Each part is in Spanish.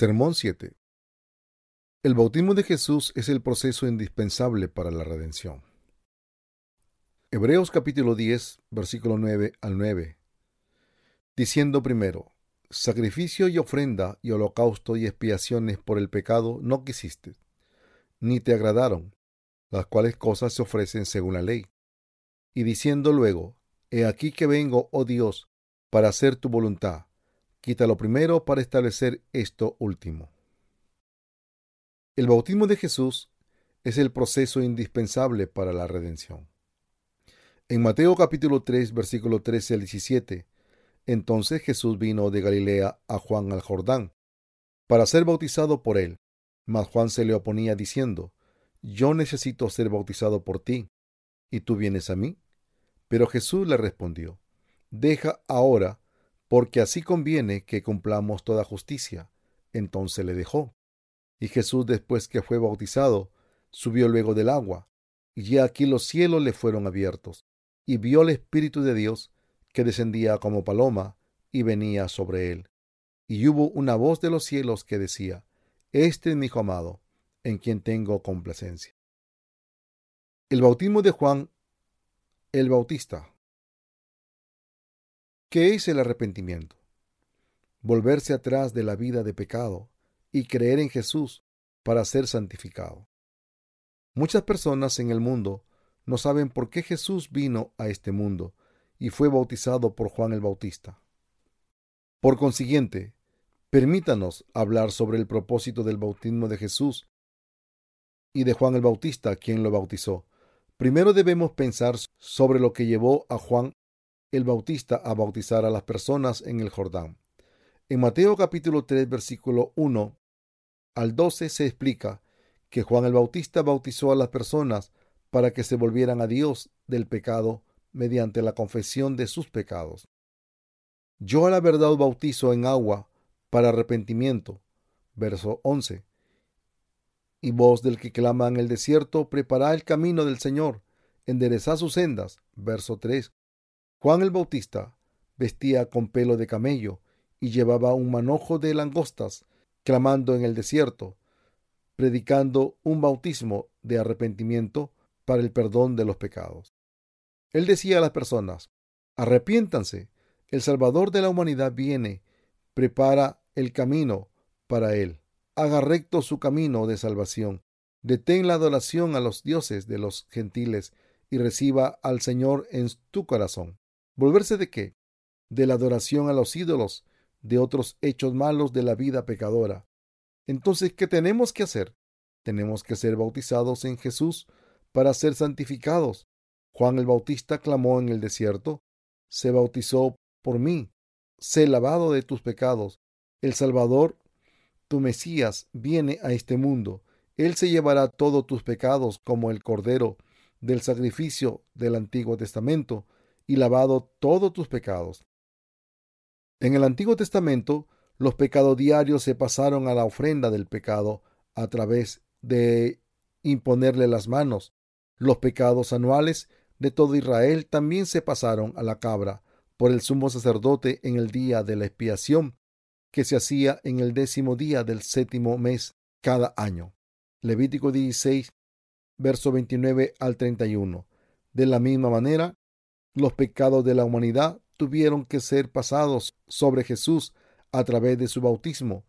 Sermón 7. El bautismo de Jesús es el proceso indispensable para la redención. Hebreos capítulo 10, versículo 9 al 9. Diciendo primero, sacrificio y ofrenda y holocausto y expiaciones por el pecado no quisiste, ni te agradaron, las cuales cosas se ofrecen según la ley. Y diciendo luego, He aquí que vengo, oh Dios, para hacer tu voluntad Quita lo primero para establecer esto último. El bautismo de Jesús es el proceso indispensable para la redención. En Mateo capítulo 3, versículo 13 al 17, entonces Jesús vino de Galilea a Juan al Jordán para ser bautizado por él, mas Juan se le oponía diciendo, Yo necesito ser bautizado por ti, ¿y tú vienes a mí? Pero Jesús le respondió, Deja ahora, porque así conviene que cumplamos toda justicia. Entonces le dejó. Y Jesús, después que fue bautizado, subió luego del agua, y aquí los cielos le fueron abiertos, y vio el Espíritu de Dios que descendía como paloma y venía sobre él. Y hubo una voz de los cielos que decía, Este es mi Hijo amado, en quien tengo complacencia. El bautismo de Juan el Bautista ¿Qué es el arrepentimiento? Volverse atrás de la vida de pecado y creer en Jesús para ser santificado. Muchas personas en el mundo no saben por qué Jesús vino a este mundo y fue bautizado por Juan el Bautista. Por consiguiente, permítanos hablar sobre el propósito del bautismo de Jesús y de Juan el Bautista, quien lo bautizó. Primero debemos pensar sobre lo que llevó a Juan el Bautista a bautizar a las personas en el Jordán. En Mateo capítulo 3 versículo 1 al 12 se explica que Juan el Bautista bautizó a las personas para que se volvieran a Dios del pecado mediante la confesión de sus pecados. Yo a la verdad bautizo en agua para arrepentimiento. Verso 11. Y voz del que clama en el desierto, prepara el camino del Señor, enderezad sus sendas. Verso 3. Juan el Bautista vestía con pelo de camello y llevaba un manojo de langostas, clamando en el desierto, predicando un bautismo de arrepentimiento para el perdón de los pecados. Él decía a las personas, arrepiéntanse, el Salvador de la humanidad viene, prepara el camino para él, haga recto su camino de salvación, detén la adoración a los dioses de los gentiles y reciba al Señor en tu corazón. ¿Volverse de qué? De la adoración a los ídolos, de otros hechos malos de la vida pecadora. Entonces, ¿qué tenemos que hacer? Tenemos que ser bautizados en Jesús para ser santificados. Juan el Bautista clamó en el desierto, se bautizó por mí, sé lavado de tus pecados. El Salvador, tu Mesías, viene a este mundo. Él se llevará todos tus pecados como el Cordero del sacrificio del Antiguo Testamento y lavado todos tus pecados. En el Antiguo Testamento, los pecados diarios se pasaron a la ofrenda del pecado a través de imponerle las manos. Los pecados anuales de todo Israel también se pasaron a la cabra por el sumo sacerdote en el día de la expiación, que se hacía en el décimo día del séptimo mes cada año. Levítico 16, verso 29 al 31. De la misma manera, los pecados de la humanidad tuvieron que ser pasados sobre Jesús a través de su bautismo,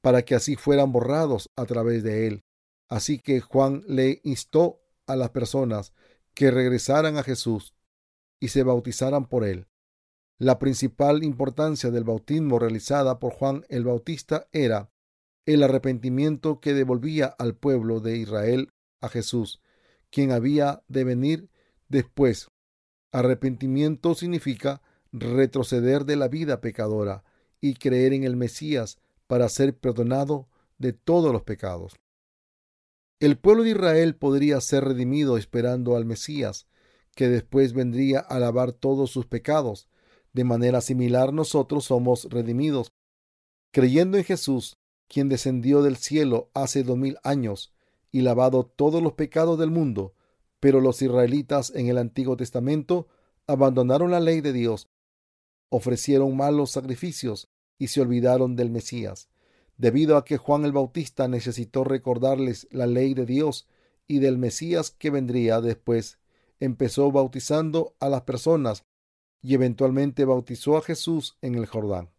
para que así fueran borrados a través de él. Así que Juan le instó a las personas que regresaran a Jesús y se bautizaran por él. La principal importancia del bautismo realizada por Juan el Bautista era el arrepentimiento que devolvía al pueblo de Israel a Jesús, quien había de venir después Arrepentimiento significa retroceder de la vida pecadora y creer en el Mesías para ser perdonado de todos los pecados. El pueblo de Israel podría ser redimido esperando al Mesías, que después vendría a lavar todos sus pecados. De manera similar nosotros somos redimidos, creyendo en Jesús, quien descendió del cielo hace dos mil años y lavado todos los pecados del mundo, pero los israelitas en el Antiguo Testamento abandonaron la ley de Dios, ofrecieron malos sacrificios y se olvidaron del Mesías. debido a que Juan el Bautista necesitó recordarles la ley de Dios y del Mesías que vendría después, empezó bautizando a las personas y eventualmente bautizó a Jesús en el Jordán.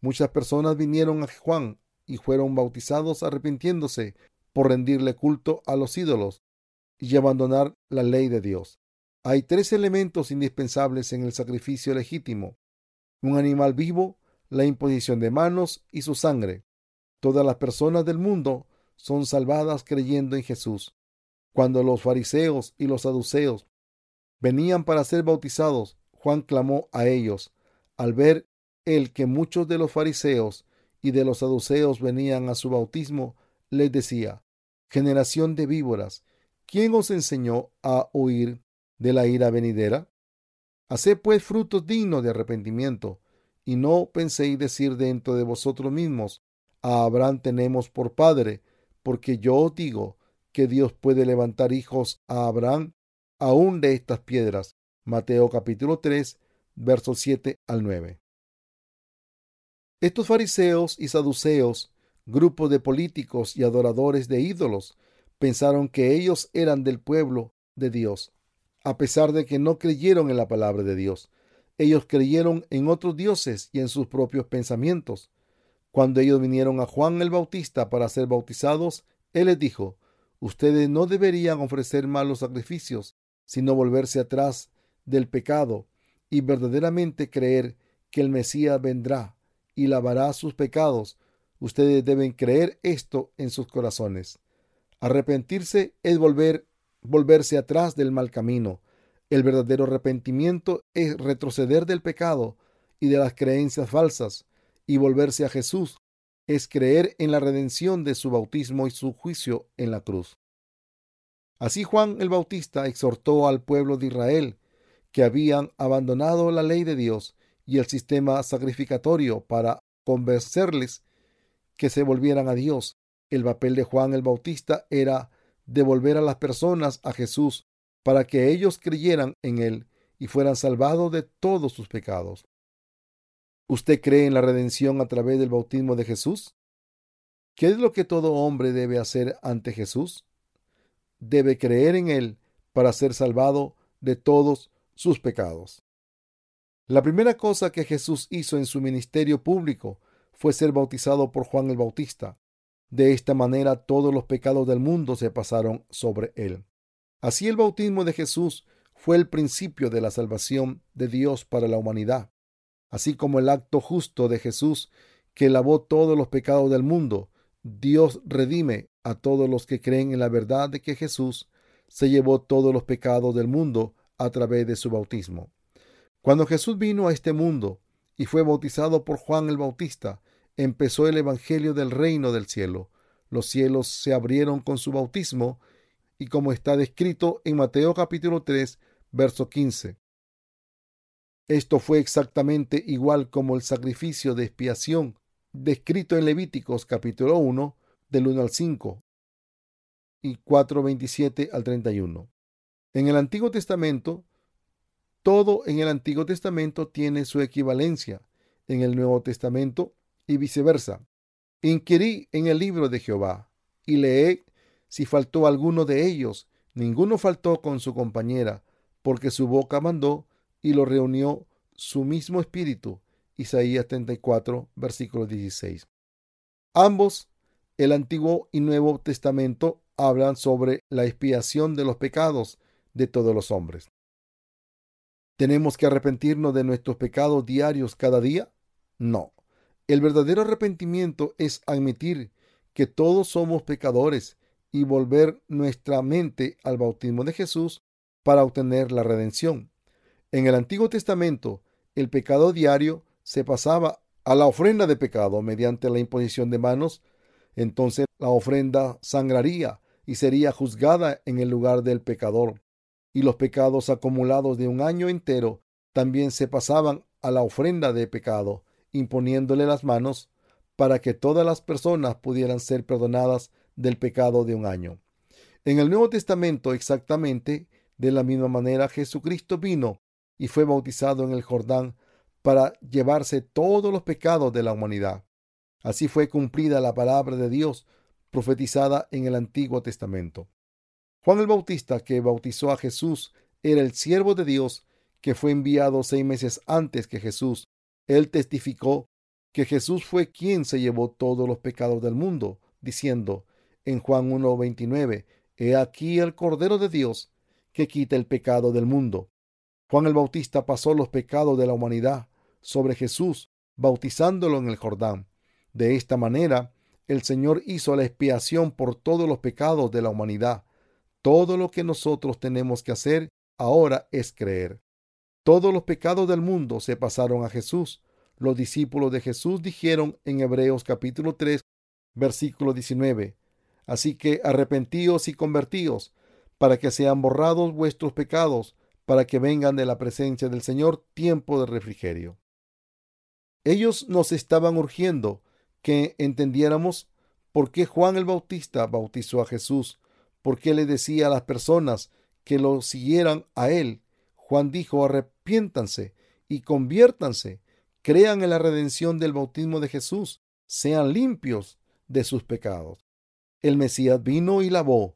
Muchas personas vinieron a Juan y fueron bautizados arrepintiéndose por rendirle culto a los ídolos y abandonar la ley de Dios. Hay tres elementos indispensables en el sacrificio legítimo. Un animal vivo, la imposición de manos y su sangre. Todas las personas del mundo son salvadas creyendo en Jesús. Cuando los fariseos y los saduceos venían para ser bautizados, Juan clamó a ellos, al ver el que muchos de los fariseos y de los saduceos venían a su bautismo, les decía, generación de víboras, ¿quién os enseñó a huir de la ira venidera? Haced pues frutos dignos de arrepentimiento, y no penséis decir dentro de vosotros mismos, a Abraham tenemos por padre, porque yo os digo que Dios puede levantar hijos a Abraham aún de estas piedras. Mateo capítulo 3, versos 7 al 9. Estos fariseos y saduceos, grupo de políticos y adoradores de ídolos, pensaron que ellos eran del pueblo de Dios, a pesar de que no creyeron en la palabra de Dios. Ellos creyeron en otros dioses y en sus propios pensamientos. Cuando ellos vinieron a Juan el Bautista para ser bautizados, él les dijo, Ustedes no deberían ofrecer malos sacrificios, sino volverse atrás del pecado y verdaderamente creer que el Mesías vendrá y lavará sus pecados. Ustedes deben creer esto en sus corazones. Arrepentirse es volver, volverse atrás del mal camino. El verdadero arrepentimiento es retroceder del pecado y de las creencias falsas y volverse a Jesús es creer en la redención de su bautismo y su juicio en la cruz. Así Juan el Bautista exhortó al pueblo de Israel, que habían abandonado la ley de Dios y el sistema sacrificatorio para convencerles que se volvieran a Dios. El papel de Juan el Bautista era devolver a las personas a Jesús para que ellos creyeran en Él y fueran salvados de todos sus pecados. ¿Usted cree en la redención a través del bautismo de Jesús? ¿Qué es lo que todo hombre debe hacer ante Jesús? Debe creer en Él para ser salvado de todos sus pecados. La primera cosa que Jesús hizo en su ministerio público fue ser bautizado por Juan el Bautista. De esta manera todos los pecados del mundo se pasaron sobre él. Así el bautismo de Jesús fue el principio de la salvación de Dios para la humanidad así como el acto justo de Jesús que lavó todos los pecados del mundo. Dios redime a todos los que creen en la verdad de que Jesús se llevó todos los pecados del mundo a través de su bautismo. Cuando Jesús vino a este mundo y fue bautizado por Juan el Bautista, empezó el Evangelio del reino del cielo. Los cielos se abrieron con su bautismo y como está descrito en Mateo capítulo 3, verso 15. Esto fue exactamente igual como el sacrificio de expiación descrito en Levíticos capítulo 1 del 1 al 5 y 4.27 al 31. En el Antiguo Testamento, todo en el Antiguo Testamento tiene su equivalencia en el Nuevo Testamento y viceversa. Inquirí en el libro de Jehová y leé si faltó alguno de ellos. Ninguno faltó con su compañera, porque su boca mandó y lo reunió su mismo espíritu. Isaías 34, versículo 16. Ambos, el Antiguo y Nuevo Testamento, hablan sobre la expiación de los pecados de todos los hombres. ¿Tenemos que arrepentirnos de nuestros pecados diarios cada día? No. El verdadero arrepentimiento es admitir que todos somos pecadores y volver nuestra mente al bautismo de Jesús para obtener la redención. En el Antiguo Testamento, el pecado diario se pasaba a la ofrenda de pecado mediante la imposición de manos, entonces la ofrenda sangraría y sería juzgada en el lugar del pecador. Y los pecados acumulados de un año entero también se pasaban a la ofrenda de pecado, imponiéndole las manos para que todas las personas pudieran ser perdonadas del pecado de un año. En el Nuevo Testamento, exactamente de la misma manera, Jesucristo vino y fue bautizado en el Jordán para llevarse todos los pecados de la humanidad. Así fue cumplida la palabra de Dios profetizada en el Antiguo Testamento. Juan el Bautista, que bautizó a Jesús, era el siervo de Dios que fue enviado seis meses antes que Jesús. Él testificó que Jesús fue quien se llevó todos los pecados del mundo, diciendo en Juan 1.29, He aquí el Cordero de Dios que quita el pecado del mundo. Juan el Bautista pasó los pecados de la humanidad sobre Jesús, bautizándolo en el Jordán. De esta manera, el Señor hizo la expiación por todos los pecados de la humanidad. Todo lo que nosotros tenemos que hacer ahora es creer. Todos los pecados del mundo se pasaron a Jesús. Los discípulos de Jesús dijeron en Hebreos capítulo 3, versículo 19, Así que arrepentíos y convertíos, para que sean borrados vuestros pecados, para que vengan de la presencia del Señor tiempo de refrigerio. Ellos nos estaban urgiendo que entendiéramos por qué Juan el Bautista bautizó a Jesús, por qué le decía a las personas que lo siguieran a él. Juan dijo, arrepiéntanse y conviértanse, crean en la redención del bautismo de Jesús, sean limpios de sus pecados. El Mesías vino y lavó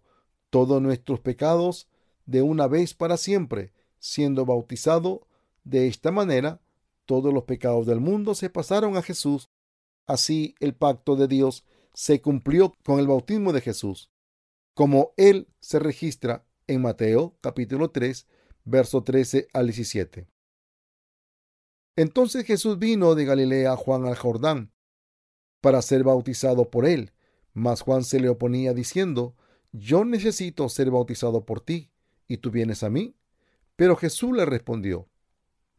todos nuestros pecados de una vez para siempre, siendo bautizado de esta manera, todos los pecados del mundo se pasaron a Jesús. Así el pacto de Dios se cumplió con el bautismo de Jesús, como él se registra en Mateo capítulo 3, verso 13 al 17. Entonces Jesús vino de Galilea a Juan al Jordán para ser bautizado por él, mas Juan se le oponía diciendo, yo necesito ser bautizado por ti, y tú vienes a mí. Pero Jesús le respondió,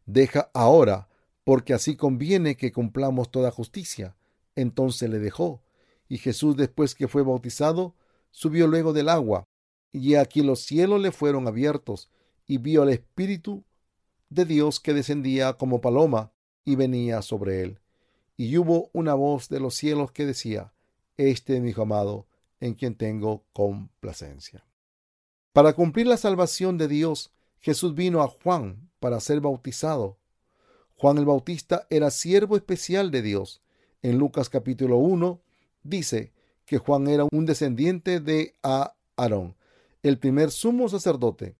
deja ahora, porque así conviene que cumplamos toda justicia. Entonces le dejó, y Jesús después que fue bautizado, subió luego del agua, y aquí los cielos le fueron abiertos, y vio al Espíritu de Dios que descendía como paloma y venía sobre él. Y hubo una voz de los cielos que decía, Este es mi amado, en quien tengo complacencia. Para cumplir la salvación de Dios, Jesús vino a Juan para ser bautizado. Juan el Bautista era siervo especial de Dios. En Lucas capítulo 1 dice que Juan era un descendiente de Aarón, el primer sumo sacerdote.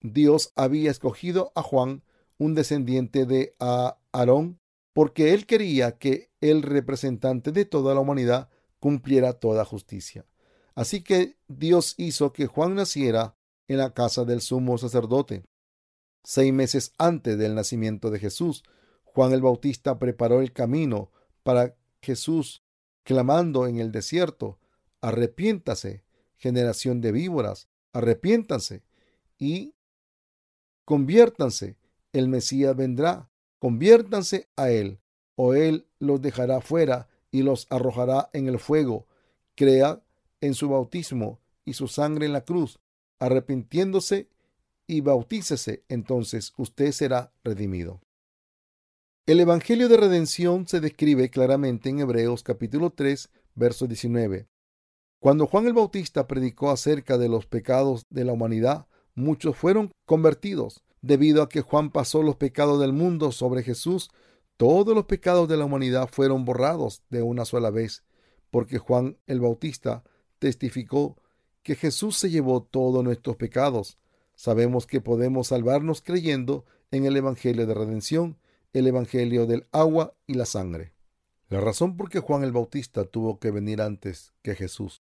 Dios había escogido a Juan, un descendiente de Aarón, porque él quería que el representante de toda la humanidad cumpliera toda justicia. Así que Dios hizo que Juan naciera en la casa del sumo sacerdote. Seis meses antes del nacimiento de Jesús, Juan el Bautista preparó el camino para Jesús, clamando en el desierto, arrepiéntase, generación de víboras, arrepiéntanse y conviértanse, el Mesías vendrá, conviértanse a él, o él los dejará fuera y los arrojará en el fuego. Crea en su bautismo y su sangre en la cruz, arrepintiéndose y bautícese, entonces usted será redimido. El Evangelio de Redención se describe claramente en Hebreos capítulo 3, verso 19. Cuando Juan el Bautista predicó acerca de los pecados de la humanidad, muchos fueron convertidos. Debido a que Juan pasó los pecados del mundo sobre Jesús, todos los pecados de la humanidad fueron borrados de una sola vez, porque Juan el Bautista testificó que Jesús se llevó todos nuestros pecados. Sabemos que podemos salvarnos creyendo en el Evangelio de redención, el Evangelio del agua y la sangre. La razón por qué Juan el Bautista tuvo que venir antes que Jesús.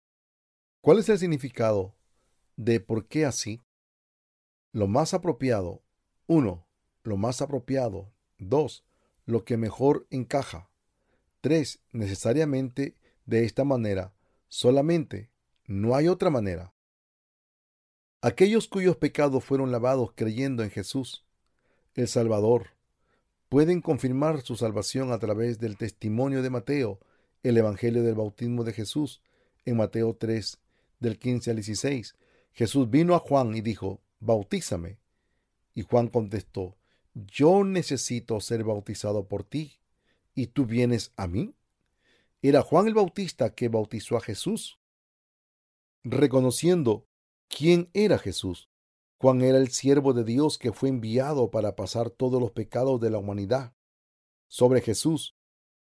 ¿Cuál es el significado de por qué así? Lo más apropiado. Uno, Lo más apropiado. Dos, Lo que mejor encaja. Tres, Necesariamente de esta manera Solamente, no hay otra manera. Aquellos cuyos pecados fueron lavados creyendo en Jesús, el Salvador, pueden confirmar su salvación a través del testimonio de Mateo, el Evangelio del bautismo de Jesús, en Mateo 3, del 15 al 16. Jesús vino a Juan y dijo, Bautízame. Y Juan contestó, Yo necesito ser bautizado por ti, ¿y tú vienes a mí? Era Juan el Bautista que bautizó a Jesús. Reconociendo quién era Jesús, Juan era el siervo de Dios que fue enviado para pasar todos los pecados de la humanidad. sobre Jesús,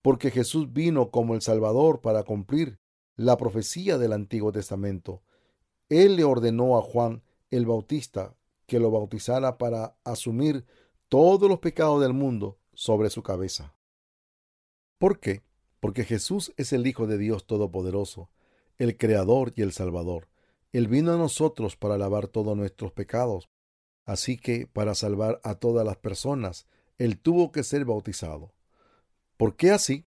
porque Jesús vino como el Salvador para cumplir la profecía del Antiguo Testamento. Él le ordenó a Juan el Bautista que lo bautizara para asumir todos los pecados del mundo sobre su cabeza. ¿Por qué? Porque Jesús es el Hijo de Dios Todopoderoso, el Creador y el Salvador. Él vino a nosotros para lavar todos nuestros pecados. Así que, para salvar a todas las personas, Él tuvo que ser bautizado. ¿Por qué así?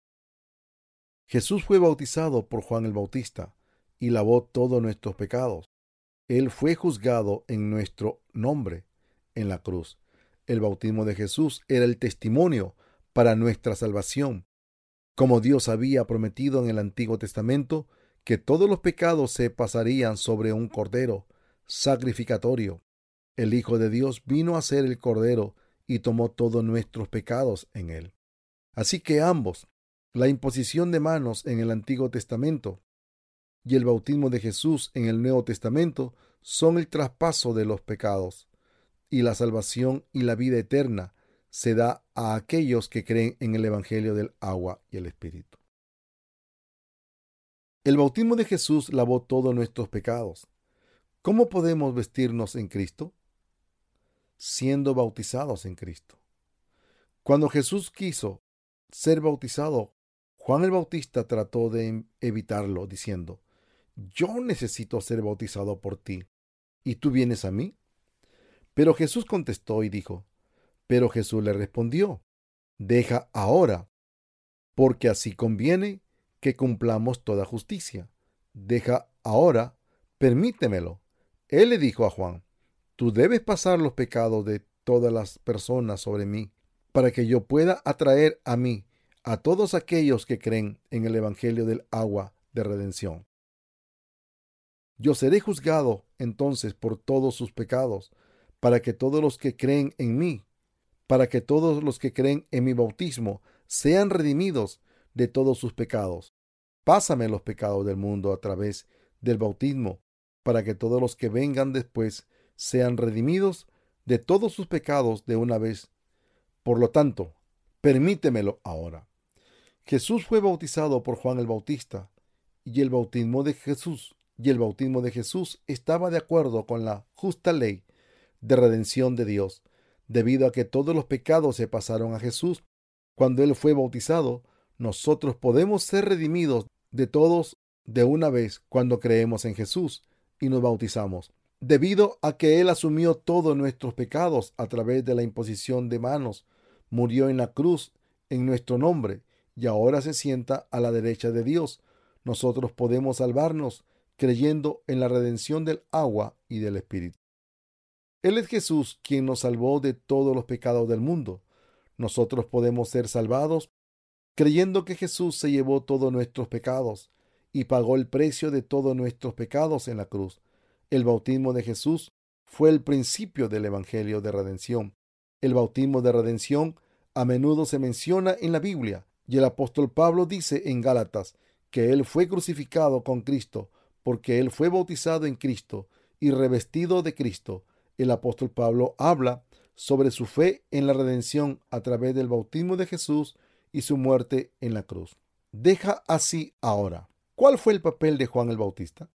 Jesús fue bautizado por Juan el Bautista y lavó todos nuestros pecados. Él fue juzgado en nuestro nombre en la cruz. El bautismo de Jesús era el testimonio para nuestra salvación como Dios había prometido en el Antiguo Testamento, que todos los pecados se pasarían sobre un cordero sacrificatorio. El Hijo de Dios vino a ser el cordero y tomó todos nuestros pecados en él. Así que ambos, la imposición de manos en el Antiguo Testamento y el bautismo de Jesús en el Nuevo Testamento, son el traspaso de los pecados y la salvación y la vida eterna se da a aquellos que creen en el Evangelio del agua y el Espíritu. El bautismo de Jesús lavó todos nuestros pecados. ¿Cómo podemos vestirnos en Cristo? Siendo bautizados en Cristo. Cuando Jesús quiso ser bautizado, Juan el Bautista trató de evitarlo, diciendo, Yo necesito ser bautizado por ti, ¿y tú vienes a mí? Pero Jesús contestó y dijo, pero Jesús le respondió, Deja ahora, porque así conviene que cumplamos toda justicia. Deja ahora, permítemelo. Él le dijo a Juan, Tú debes pasar los pecados de todas las personas sobre mí, para que yo pueda atraer a mí a todos aquellos que creen en el Evangelio del agua de redención. Yo seré juzgado entonces por todos sus pecados, para que todos los que creen en mí para que todos los que creen en mi bautismo sean redimidos de todos sus pecados. Pásame los pecados del mundo a través del bautismo, para que todos los que vengan después sean redimidos de todos sus pecados de una vez. Por lo tanto, permítemelo ahora. Jesús fue bautizado por Juan el Bautista, y el bautismo de Jesús, y el bautismo de Jesús estaba de acuerdo con la justa ley de redención de Dios debido a que todos los pecados se pasaron a Jesús. Cuando Él fue bautizado, nosotros podemos ser redimidos de todos de una vez cuando creemos en Jesús y nos bautizamos. Debido a que Él asumió todos nuestros pecados a través de la imposición de manos, murió en la cruz en nuestro nombre y ahora se sienta a la derecha de Dios. Nosotros podemos salvarnos creyendo en la redención del agua y del Espíritu. Él es Jesús quien nos salvó de todos los pecados del mundo. Nosotros podemos ser salvados creyendo que Jesús se llevó todos nuestros pecados y pagó el precio de todos nuestros pecados en la cruz. El bautismo de Jesús fue el principio del Evangelio de redención. El bautismo de redención a menudo se menciona en la Biblia y el apóstol Pablo dice en Gálatas que él fue crucificado con Cristo porque él fue bautizado en Cristo y revestido de Cristo el apóstol Pablo habla sobre su fe en la redención a través del bautismo de Jesús y su muerte en la cruz. Deja así ahora. ¿Cuál fue el papel de Juan el Bautista?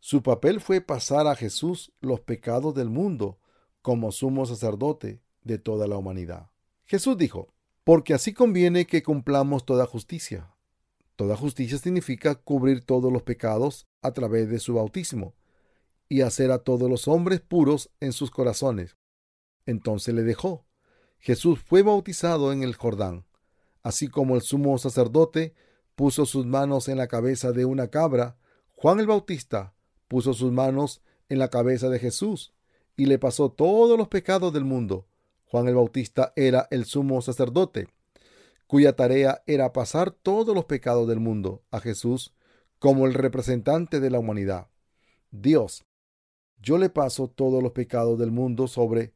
Su papel fue pasar a Jesús los pecados del mundo como sumo sacerdote de toda la humanidad. Jesús dijo, porque así conviene que cumplamos toda justicia. Toda justicia significa cubrir todos los pecados a través de su bautismo y hacer a todos los hombres puros en sus corazones. Entonces le dejó. Jesús fue bautizado en el Jordán, así como el sumo sacerdote puso sus manos en la cabeza de una cabra, Juan el Bautista puso sus manos en la cabeza de Jesús y le pasó todos los pecados del mundo. Juan el Bautista era el sumo sacerdote, cuya tarea era pasar todos los pecados del mundo a Jesús como el representante de la humanidad. Dios yo le paso todos los pecados del mundo sobre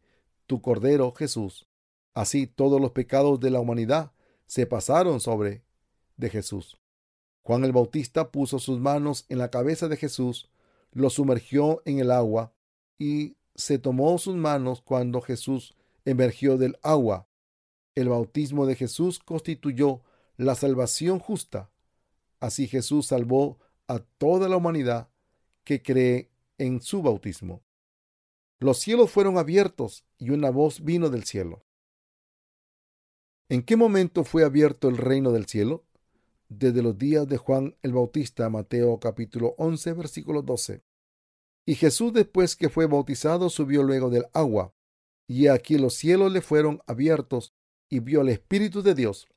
tu Cordero Jesús. Así todos los pecados de la humanidad se pasaron sobre de Jesús. Juan el Bautista puso sus manos en la cabeza de Jesús, lo sumergió en el agua y se tomó sus manos cuando Jesús emergió del agua. El bautismo de Jesús constituyó la salvación justa. Así Jesús salvó a toda la humanidad que cree en su bautismo. Los cielos fueron abiertos y una voz vino del cielo. ¿En qué momento fue abierto el reino del cielo? Desde los días de Juan el Bautista, Mateo capítulo 11, versículo 12. Y Jesús después que fue bautizado subió luego del agua, y aquí los cielos le fueron abiertos, y vio al Espíritu de Dios,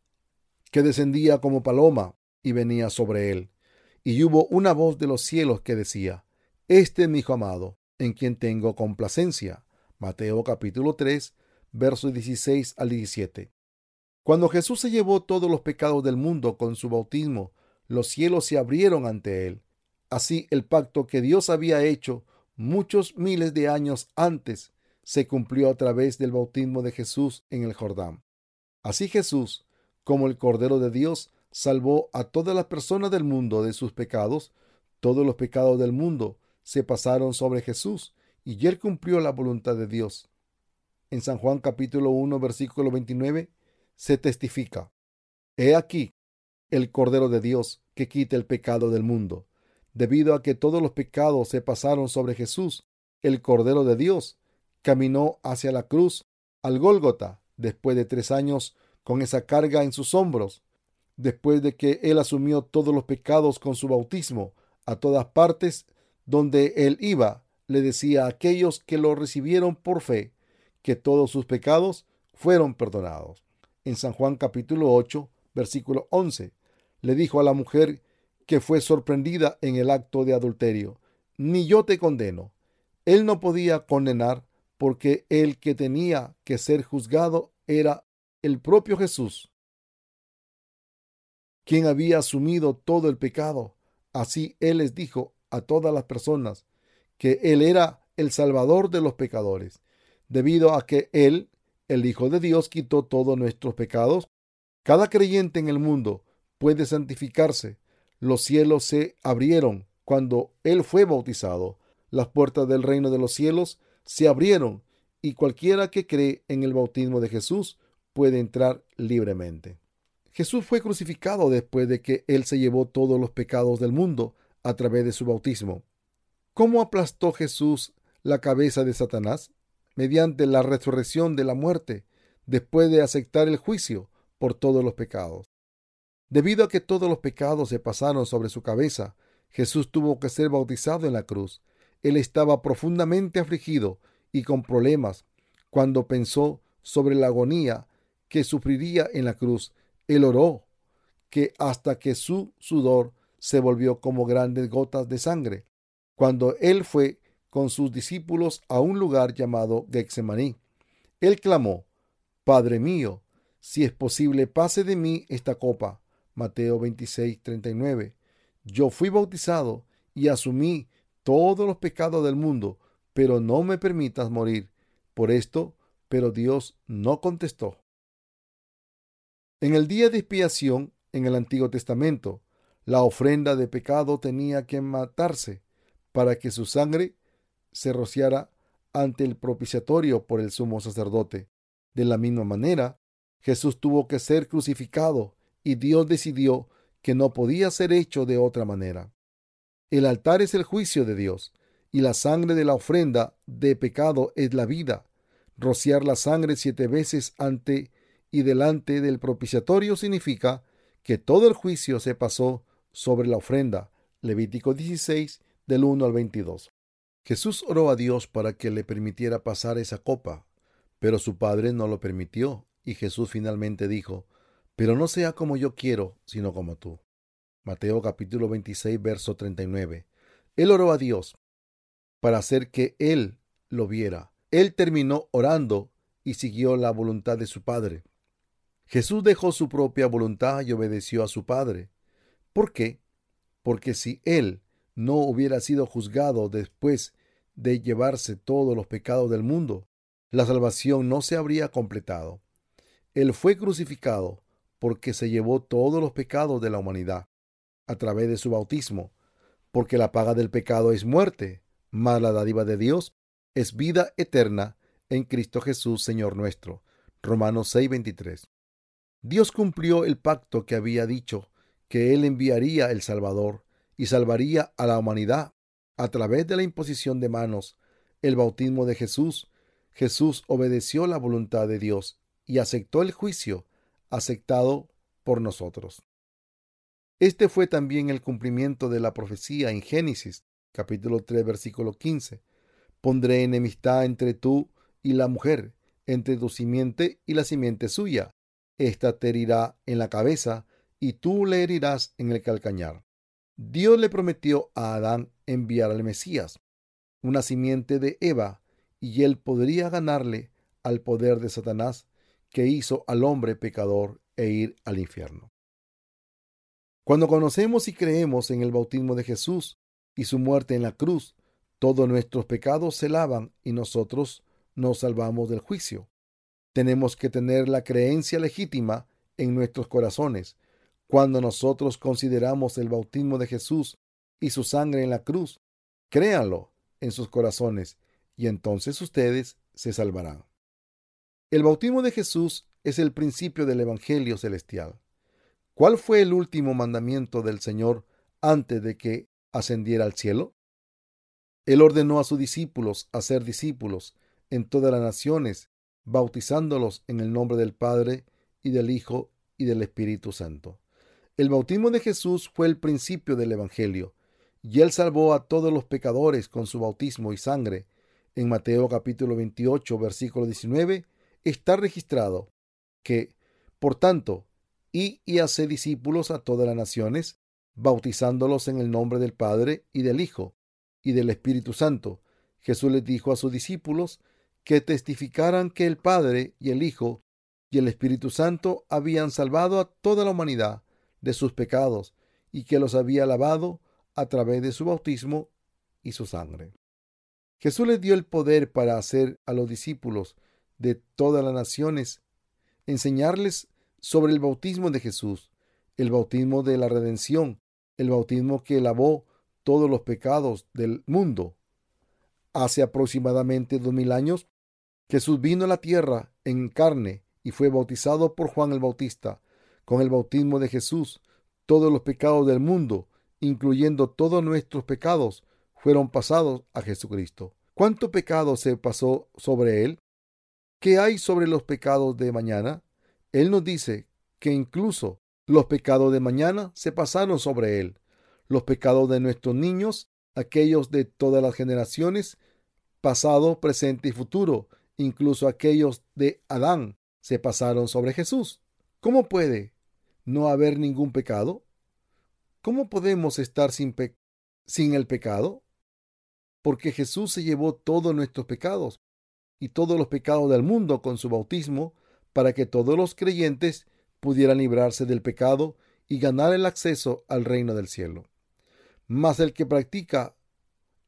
que descendía como paloma y venía sobre él. Y hubo una voz de los cielos que decía, Este es mi Hijo amado, en quien tengo complacencia. Mateo capítulo 3, versos 16 al 17. Cuando Jesús se llevó todos los pecados del mundo con su bautismo, los cielos se abrieron ante él. Así el pacto que Dios había hecho muchos miles de años antes se cumplió a través del bautismo de Jesús en el Jordán. Así Jesús, como el Cordero de Dios, salvó a todas las personas del mundo de sus pecados. Todos los pecados del mundo se pasaron sobre Jesús y él cumplió la voluntad de Dios. En San Juan capítulo 1 versículo 29 se testifica, He aquí el Cordero de Dios que quita el pecado del mundo. Debido a que todos los pecados se pasaron sobre Jesús, el Cordero de Dios caminó hacia la cruz al Gólgota después de tres años con esa carga en sus hombros, después de que él asumió todos los pecados con su bautismo a todas partes donde él iba, le decía a aquellos que lo recibieron por fe que todos sus pecados fueron perdonados. En San Juan capítulo 8, versículo 11, le dijo a la mujer que fue sorprendida en el acto de adulterio, ni yo te condeno. Él no podía condenar porque el que tenía que ser juzgado era el propio Jesús, quien había asumido todo el pecado. Así Él les dijo a todas las personas que Él era el Salvador de los pecadores, debido a que Él, el Hijo de Dios, quitó todos nuestros pecados. Cada creyente en el mundo puede santificarse. Los cielos se abrieron cuando Él fue bautizado. Las puertas del reino de los cielos se abrieron y cualquiera que cree en el bautismo de Jesús puede entrar libremente. Jesús fue crucificado después de que Él se llevó todos los pecados del mundo a través de su bautismo. ¿Cómo aplastó Jesús la cabeza de Satanás? Mediante la resurrección de la muerte, después de aceptar el juicio por todos los pecados. Debido a que todos los pecados se pasaron sobre su cabeza, Jesús tuvo que ser bautizado en la cruz. Él estaba profundamente afligido y con problemas cuando pensó sobre la agonía que sufriría en la cruz. Él oró que hasta que su sudor se volvió como grandes gotas de sangre, cuando él fue con sus discípulos a un lugar llamado Gexemaní. Él clamó, Padre mío, si es posible, pase de mí esta copa. Mateo 26, 39. Yo fui bautizado y asumí todos los pecados del mundo, pero no me permitas morir. Por esto, pero Dios no contestó. En el día de expiación, en el Antiguo Testamento, la ofrenda de pecado tenía que matarse para que su sangre se rociara ante el propiciatorio por el sumo sacerdote. De la misma manera, Jesús tuvo que ser crucificado y Dios decidió que no podía ser hecho de otra manera. El altar es el juicio de Dios y la sangre de la ofrenda de pecado es la vida. Rociar la sangre siete veces ante y delante del propiciatorio significa que todo el juicio se pasó sobre la ofrenda. Levítico 16 del 1 al 22. Jesús oró a Dios para que le permitiera pasar esa copa, pero su padre no lo permitió y Jesús finalmente dijo, pero no sea como yo quiero, sino como tú. Mateo capítulo 26, verso 39. Él oró a Dios para hacer que Él lo viera. Él terminó orando y siguió la voluntad de su Padre. Jesús dejó su propia voluntad y obedeció a su Padre. ¿Por qué? Porque si Él no hubiera sido juzgado después de llevarse todos los pecados del mundo, la salvación no se habría completado. Él fue crucificado porque se llevó todos los pecados de la humanidad a través de su bautismo, porque la paga del pecado es muerte, mas la dádiva de Dios es vida eterna en Cristo Jesús, Señor nuestro. Romanos 6:23. Dios cumplió el pacto que había dicho que Él enviaría el Salvador y salvaría a la humanidad a través de la imposición de manos, el bautismo de Jesús. Jesús obedeció la voluntad de Dios y aceptó el juicio aceptado por nosotros. Este fue también el cumplimiento de la profecía en Génesis, capítulo 3, versículo 15. Pondré enemistad entre tú y la mujer, entre tu simiente y la simiente suya. Esta te herirá en la cabeza y tú le herirás en el calcañar. Dios le prometió a Adán enviar al Mesías, una simiente de Eva, y él podría ganarle al poder de Satanás que hizo al hombre pecador e ir al infierno. Cuando conocemos y creemos en el bautismo de Jesús y su muerte en la cruz, todos nuestros pecados se lavan y nosotros nos salvamos del juicio. Tenemos que tener la creencia legítima en nuestros corazones. Cuando nosotros consideramos el bautismo de Jesús y su sangre en la cruz, créanlo en sus corazones y entonces ustedes se salvarán. El bautismo de Jesús es el principio del Evangelio celestial. ¿Cuál fue el último mandamiento del Señor antes de que ascendiera al cielo? Él ordenó a sus discípulos a ser discípulos en todas las naciones, bautizándolos en el nombre del Padre y del Hijo y del Espíritu Santo. El bautismo de Jesús fue el principio del Evangelio, y él salvó a todos los pecadores con su bautismo y sangre. En Mateo capítulo 28, versículo 19, está registrado que, por tanto, y, y discípulos a todas las naciones, bautizándolos en el nombre del Padre y del Hijo y del Espíritu Santo. Jesús les dijo a sus discípulos que testificaran que el Padre y el Hijo y el Espíritu Santo habían salvado a toda la humanidad de sus pecados y que los había lavado a través de su bautismo y su sangre. Jesús les dio el poder para hacer a los discípulos de todas las naciones, enseñarles sobre el bautismo de Jesús, el bautismo de la redención, el bautismo que lavó todos los pecados del mundo. Hace aproximadamente dos mil años, Jesús vino a la tierra en carne y fue bautizado por Juan el Bautista. Con el bautismo de Jesús, todos los pecados del mundo, incluyendo todos nuestros pecados, fueron pasados a Jesucristo. ¿Cuánto pecado se pasó sobre él? ¿Qué hay sobre los pecados de mañana? Él nos dice que incluso los pecados de mañana se pasaron sobre él. Los pecados de nuestros niños, aquellos de todas las generaciones, pasado, presente y futuro, incluso aquellos de Adán, se pasaron sobre Jesús. ¿Cómo puede no haber ningún pecado? ¿Cómo podemos estar sin, el pecado? Porque Jesús se llevó todos nuestros pecados y todos los pecados del mundo con su bautismo para que todos los creyentes pudieran librarse del pecado y ganar el acceso al reino del cielo. Mas el que practica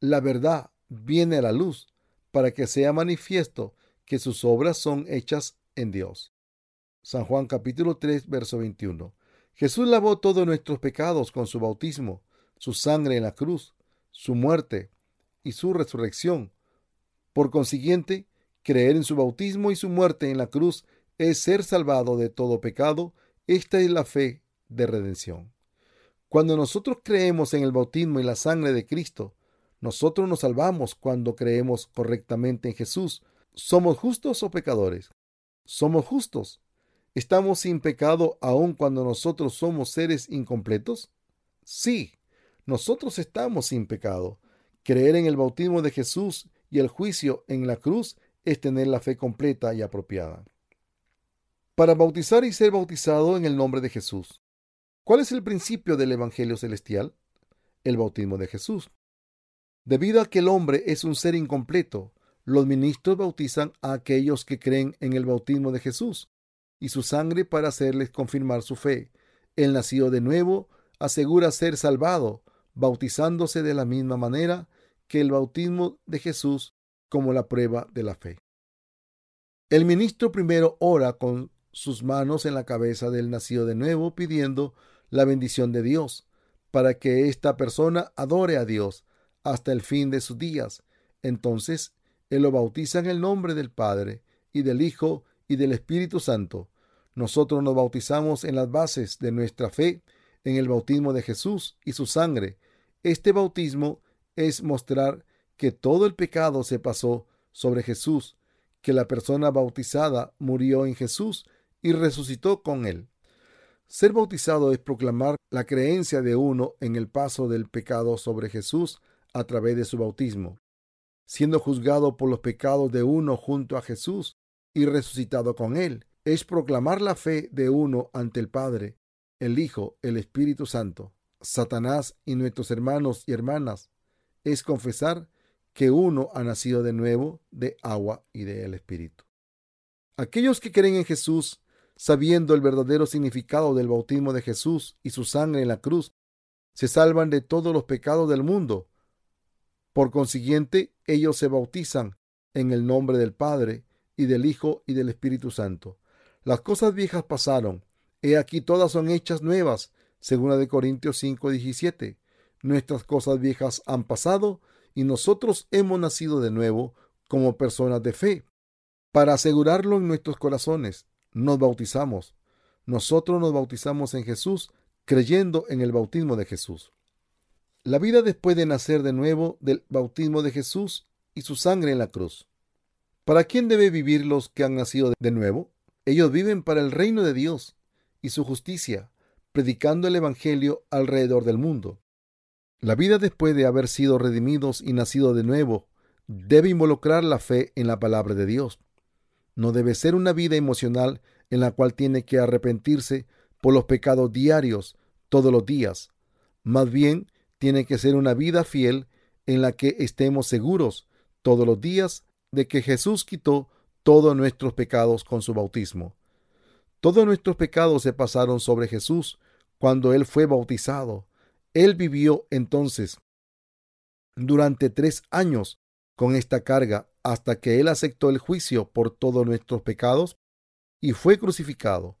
la verdad viene a la luz para que sea manifiesto que sus obras son hechas en Dios. San Juan capítulo 3, verso 21. Jesús lavó todos nuestros pecados con su bautismo, su sangre en la cruz, su muerte y su resurrección. Por consiguiente, creer en su bautismo y su muerte en la cruz es ser salvado de todo pecado. Esta es la fe de redención. Cuando nosotros creemos en el bautismo y la sangre de Cristo, nosotros nos salvamos cuando creemos correctamente en Jesús. ¿Somos justos o pecadores? Somos justos. ¿Estamos sin pecado aun cuando nosotros somos seres incompletos? Sí, nosotros estamos sin pecado. Creer en el bautismo de Jesús y el juicio en la cruz es tener la fe completa y apropiada para bautizar y ser bautizado en el nombre de Jesús. ¿Cuál es el principio del Evangelio celestial? El bautismo de Jesús. Debido a que el hombre es un ser incompleto, los ministros bautizan a aquellos que creen en el bautismo de Jesús y su sangre para hacerles confirmar su fe. El nacido de nuevo asegura ser salvado, bautizándose de la misma manera que el bautismo de Jesús como la prueba de la fe. El ministro primero ora con sus manos en la cabeza del nacido de nuevo, pidiendo la bendición de Dios, para que esta persona adore a Dios hasta el fin de sus días. Entonces, Él lo bautiza en el nombre del Padre, y del Hijo, y del Espíritu Santo. nosotros nos bautizamos en las bases de nuestra fe, en el bautismo de Jesús y su sangre. Este bautismo es mostrar que todo el pecado se pasó sobre Jesús, que la persona bautizada murió en Jesús y resucitó con él. Ser bautizado es proclamar la creencia de uno en el paso del pecado sobre Jesús a través de su bautismo, siendo juzgado por los pecados de uno junto a Jesús y resucitado con él. Es proclamar la fe de uno ante el Padre, el Hijo, el Espíritu Santo, Satanás y nuestros hermanos y hermanas. Es confesar que uno ha nacido de nuevo de agua y del Espíritu. Aquellos que creen en Jesús sabiendo el verdadero significado del bautismo de Jesús y su sangre en la cruz, se salvan de todos los pecados del mundo. Por consiguiente, ellos se bautizan en el nombre del Padre y del Hijo y del Espíritu Santo. Las cosas viejas pasaron, he aquí todas son hechas nuevas, según de Corintios 5:17. Nuestras cosas viejas han pasado y nosotros hemos nacido de nuevo como personas de fe, para asegurarlo en nuestros corazones nos bautizamos. Nosotros nos bautizamos en Jesús creyendo en el bautismo de Jesús. La vida después de nacer de nuevo del bautismo de Jesús y su sangre en la cruz. ¿Para quién debe vivir los que han nacido de nuevo? Ellos viven para el reino de Dios y su justicia, predicando el Evangelio alrededor del mundo. La vida después de haber sido redimidos y nacido de nuevo debe involucrar la fe en la palabra de Dios no debe ser una vida emocional en la cual tiene que arrepentirse por los pecados diarios todos los días. Más bien, tiene que ser una vida fiel en la que estemos seguros todos los días de que Jesús quitó todos nuestros pecados con su bautismo. Todos nuestros pecados se pasaron sobre Jesús cuando Él fue bautizado. Él vivió entonces durante tres años con esta carga hasta que Él aceptó el juicio por todos nuestros pecados y fue crucificado.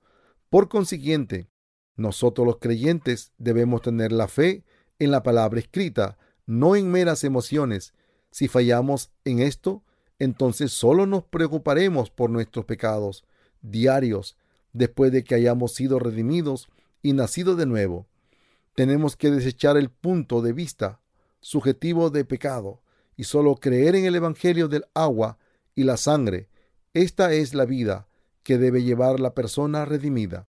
Por consiguiente, nosotros los creyentes debemos tener la fe en la palabra escrita, no en meras emociones. Si fallamos en esto, entonces solo nos preocuparemos por nuestros pecados diarios después de que hayamos sido redimidos y nacido de nuevo. Tenemos que desechar el punto de vista subjetivo de pecado y solo creer en el Evangelio del agua y la sangre. Esta es la vida que debe llevar la persona redimida.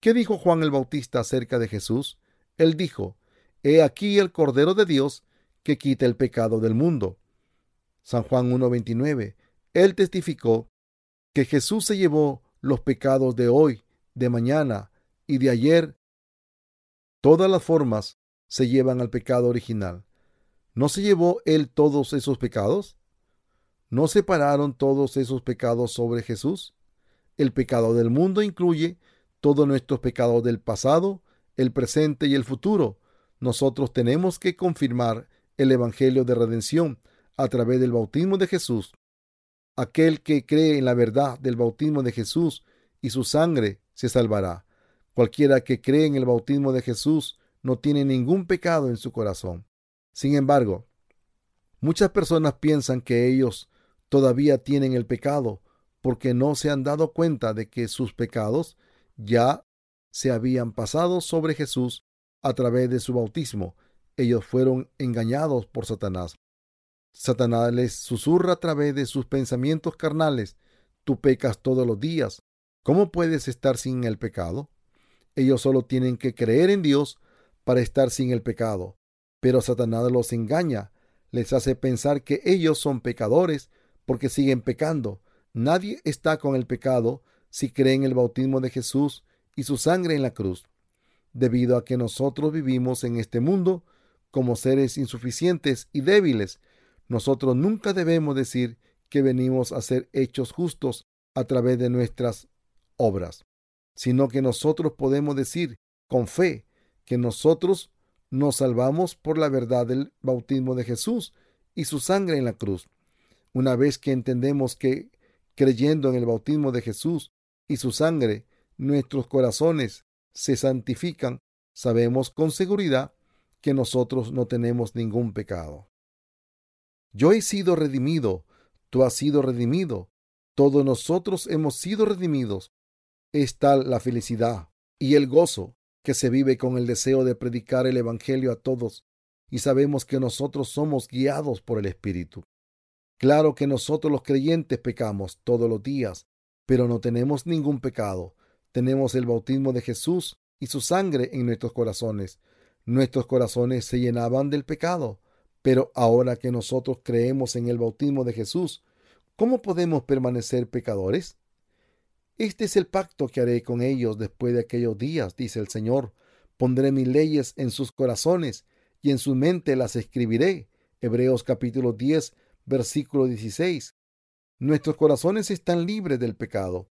¿Qué dijo Juan el Bautista acerca de Jesús? Él dijo, He aquí el Cordero de Dios que quita el pecado del mundo. San Juan 1.29. Él testificó que Jesús se llevó los pecados de hoy, de mañana y de ayer. Todas las formas se llevan al pecado original. ¿No se llevó él todos esos pecados? ¿No se pararon todos esos pecados sobre Jesús? El pecado del mundo incluye todos nuestros pecados del pasado, el presente y el futuro. Nosotros tenemos que confirmar el Evangelio de redención a través del bautismo de Jesús. Aquel que cree en la verdad del bautismo de Jesús y su sangre se salvará. Cualquiera que cree en el bautismo de Jesús no tiene ningún pecado en su corazón. Sin embargo, muchas personas piensan que ellos todavía tienen el pecado porque no se han dado cuenta de que sus pecados ya se habían pasado sobre Jesús a través de su bautismo. Ellos fueron engañados por Satanás. Satanás les susurra a través de sus pensamientos carnales. Tú pecas todos los días. ¿Cómo puedes estar sin el pecado? Ellos solo tienen que creer en Dios para estar sin el pecado. Pero Satanás los engaña, les hace pensar que ellos son pecadores porque siguen pecando. Nadie está con el pecado si cree en el bautismo de Jesús y su sangre en la cruz. Debido a que nosotros vivimos en este mundo como seres insuficientes y débiles, nosotros nunca debemos decir que venimos a ser hechos justos a través de nuestras obras, sino que nosotros podemos decir con fe que nosotros nos salvamos por la verdad del bautismo de Jesús y su sangre en la cruz. Una vez que entendemos que, creyendo en el bautismo de Jesús y su sangre, nuestros corazones se santifican, sabemos con seguridad que nosotros no tenemos ningún pecado. Yo he sido redimido, tú has sido redimido, todos nosotros hemos sido redimidos es tal la felicidad y el gozo que se vive con el deseo de predicar el Evangelio a todos y sabemos que nosotros somos guiados por el Espíritu. Claro que nosotros los creyentes pecamos todos los días, pero no tenemos ningún pecado. Tenemos el bautismo de Jesús y su sangre en nuestros corazones. Nuestros corazones se llenaban del pecado, pero ahora que nosotros creemos en el bautismo de Jesús, ¿cómo podemos permanecer pecadores? Este es el pacto que haré con ellos después de aquellos días, dice el Señor. Pondré mis leyes en sus corazones y en su mente las escribiré. Hebreos capítulo 10, versículo 16. Nuestros corazones están libres del pecado.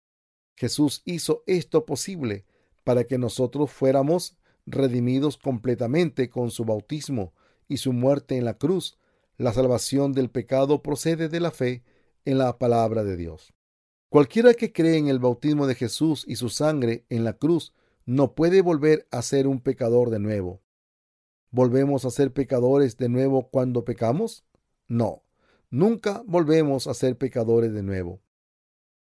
Jesús hizo esto posible para que nosotros fuéramos redimidos completamente con su bautismo y su muerte en la cruz. La salvación del pecado procede de la fe en la palabra de Dios. Cualquiera que cree en el bautismo de Jesús y su sangre en la cruz no puede volver a ser un pecador de nuevo. ¿Volvemos a ser pecadores de nuevo cuando pecamos? No, nunca volvemos a ser pecadores de nuevo.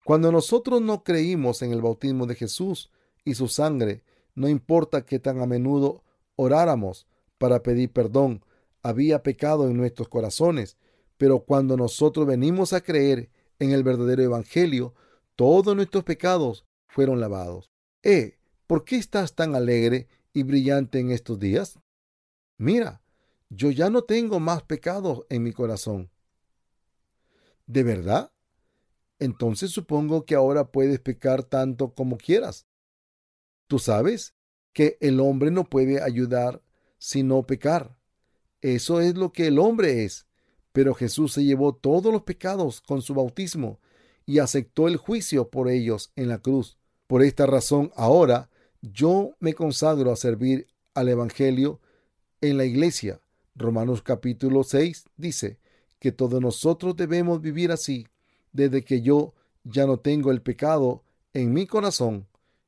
Cuando nosotros no creímos en el bautismo de Jesús y su sangre, no importa que tan a menudo oráramos para pedir perdón, había pecado en nuestros corazones, pero cuando nosotros venimos a creer en el verdadero Evangelio, todos nuestros pecados fueron lavados. Eh, ¿por qué estás tan alegre y brillante en estos días? Mira, yo ya no tengo más pecados en mi corazón. ¿De verdad? Entonces supongo que ahora puedes pecar tanto como quieras. Tú sabes que el hombre no puede ayudar sino pecar. Eso es lo que el hombre es. Pero Jesús se llevó todos los pecados con su bautismo y aceptó el juicio por ellos en la cruz. Por esta razón, ahora yo me consagro a servir al Evangelio en la iglesia. Romanos capítulo 6 dice que todos nosotros debemos vivir así. Desde que yo ya no tengo el pecado en mi corazón,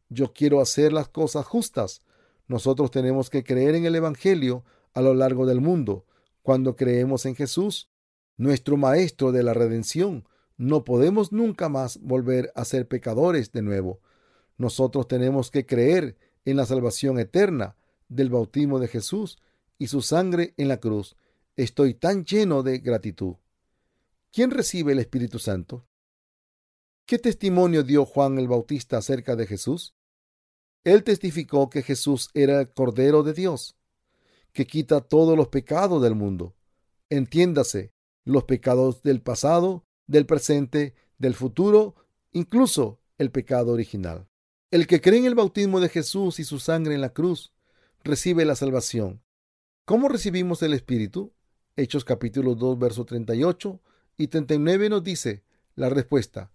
yo quiero hacer las cosas justas. Nosotros tenemos que creer en el Evangelio a lo largo del mundo. Cuando creemos en Jesús, nuestro Maestro de la redención, no podemos nunca más volver a ser pecadores de nuevo. Nosotros tenemos que creer en la salvación eterna del bautismo de Jesús y su sangre en la cruz. Estoy tan lleno de gratitud. ¿Quién recibe el Espíritu Santo? ¿Qué testimonio dio Juan el Bautista acerca de Jesús? Él testificó que Jesús era el Cordero de Dios, que quita todos los pecados del mundo. Entiéndase, los pecados del pasado, del presente, del futuro, incluso el pecado original. El que cree en el bautismo de Jesús y su sangre en la cruz recibe la salvación. ¿Cómo recibimos el Espíritu? Hechos capítulo 2, verso 38 y 39 nos dice la respuesta.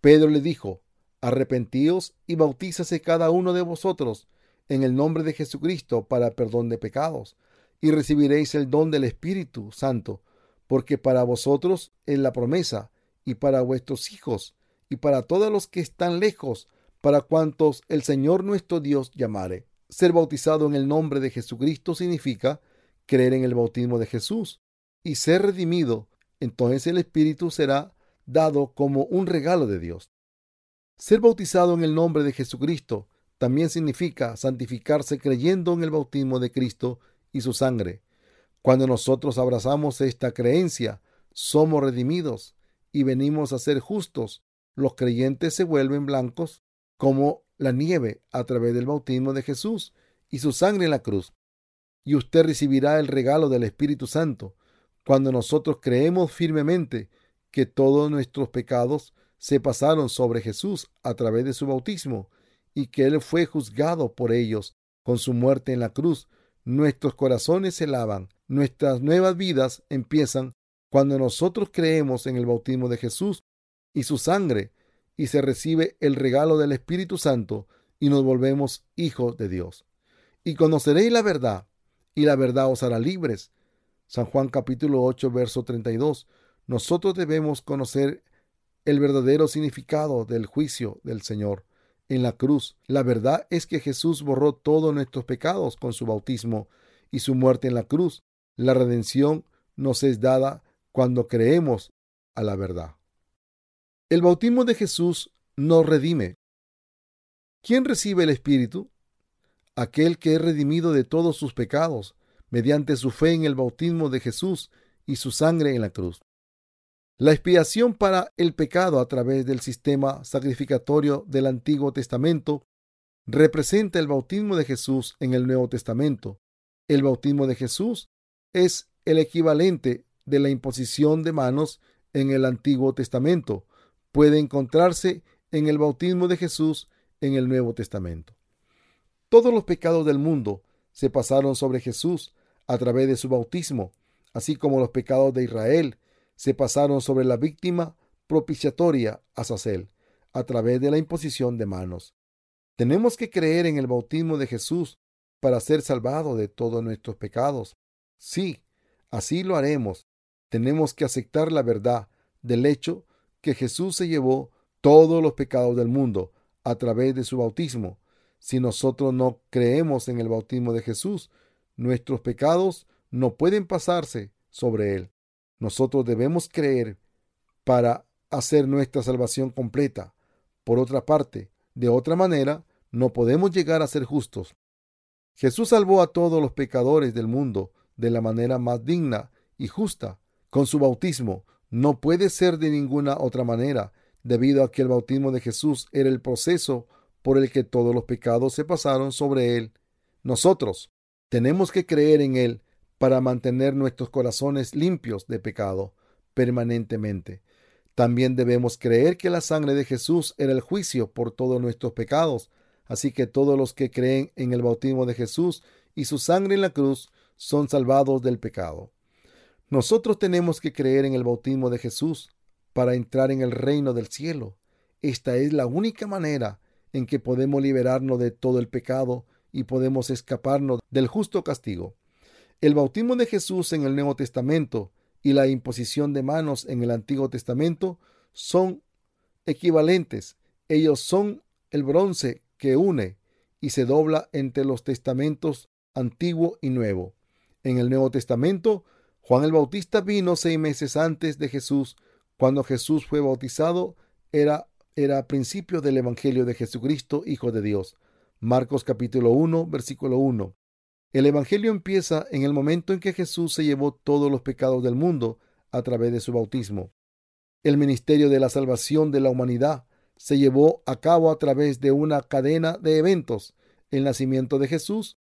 Pedro le dijo, arrepentíos y bautízase cada uno de vosotros en el nombre de Jesucristo para perdón de pecados, y recibiréis el don del Espíritu Santo, porque para vosotros es la promesa, y para vuestros hijos, y para todos los que están lejos, para cuantos el Señor nuestro Dios llamare. Ser bautizado en el nombre de Jesucristo significa creer en el bautismo de Jesús y ser redimido. Entonces el Espíritu será dado como un regalo de Dios. Ser bautizado en el nombre de Jesucristo también significa santificarse creyendo en el bautismo de Cristo y su sangre. Cuando nosotros abrazamos esta creencia, somos redimidos y venimos a ser justos. Los creyentes se vuelven blancos como la nieve a través del bautismo de Jesús y su sangre en la cruz. Y usted recibirá el regalo del Espíritu Santo cuando nosotros creemos firmemente que todos nuestros pecados se pasaron sobre Jesús a través de su bautismo y que Él fue juzgado por ellos con su muerte en la cruz. Nuestros corazones se lavan, nuestras nuevas vidas empiezan cuando nosotros creemos en el bautismo de Jesús y su sangre y se recibe el regalo del Espíritu Santo y nos volvemos hijos de Dios. Y conoceréis la verdad, y la verdad os hará libres. San Juan capítulo 8, verso 32. Nosotros debemos conocer el verdadero significado del juicio del Señor en la cruz. La verdad es que Jesús borró todos nuestros pecados con su bautismo y su muerte en la cruz. La redención nos es dada cuando creemos a la verdad. El bautismo de Jesús nos redime. ¿Quién recibe el Espíritu? Aquel que es redimido de todos sus pecados, mediante su fe en el bautismo de Jesús y su sangre en la cruz. La expiación para el pecado a través del sistema sacrificatorio del Antiguo Testamento representa el bautismo de Jesús en el Nuevo Testamento. El bautismo de Jesús es el equivalente de la imposición de manos en el Antiguo Testamento. Puede encontrarse en el bautismo de Jesús en el Nuevo Testamento. Todos los pecados del mundo se pasaron sobre Jesús a través de su bautismo, así como los pecados de Israel se pasaron sobre la víctima propiciatoria Azazel a través de la imposición de manos. Tenemos que creer en el bautismo de Jesús para ser salvados de todos nuestros pecados. Sí, así lo haremos. Tenemos que aceptar la verdad del hecho que Jesús se llevó todos los pecados del mundo a través de su bautismo. Si nosotros no creemos en el bautismo de Jesús, nuestros pecados no pueden pasarse sobre él. Nosotros debemos creer para hacer nuestra salvación completa. Por otra parte, de otra manera, no podemos llegar a ser justos. Jesús salvó a todos los pecadores del mundo de la manera más digna y justa. Con su bautismo no puede ser de ninguna otra manera, debido a que el bautismo de Jesús era el proceso por el que todos los pecados se pasaron sobre él. Nosotros tenemos que creer en él para mantener nuestros corazones limpios de pecado permanentemente. También debemos creer que la sangre de Jesús era el juicio por todos nuestros pecados, así que todos los que creen en el bautismo de Jesús y su sangre en la cruz son salvados del pecado. Nosotros tenemos que creer en el bautismo de Jesús para entrar en el reino del cielo. Esta es la única manera en que podemos liberarnos de todo el pecado y podemos escaparnos del justo castigo. El bautismo de Jesús en el Nuevo Testamento y la imposición de manos en el Antiguo Testamento son equivalentes. Ellos son el bronce que une y se dobla entre los testamentos antiguo y nuevo. En el Nuevo Testamento, Juan el Bautista vino seis meses antes de Jesús. Cuando Jesús fue bautizado, era, era principio del Evangelio de Jesucristo, Hijo de Dios. Marcos capítulo 1, versículo 1. El Evangelio empieza en el momento en que Jesús se llevó todos los pecados del mundo a través de su bautismo. El ministerio de la salvación de la humanidad se llevó a cabo a través de una cadena de eventos. El nacimiento de Jesús,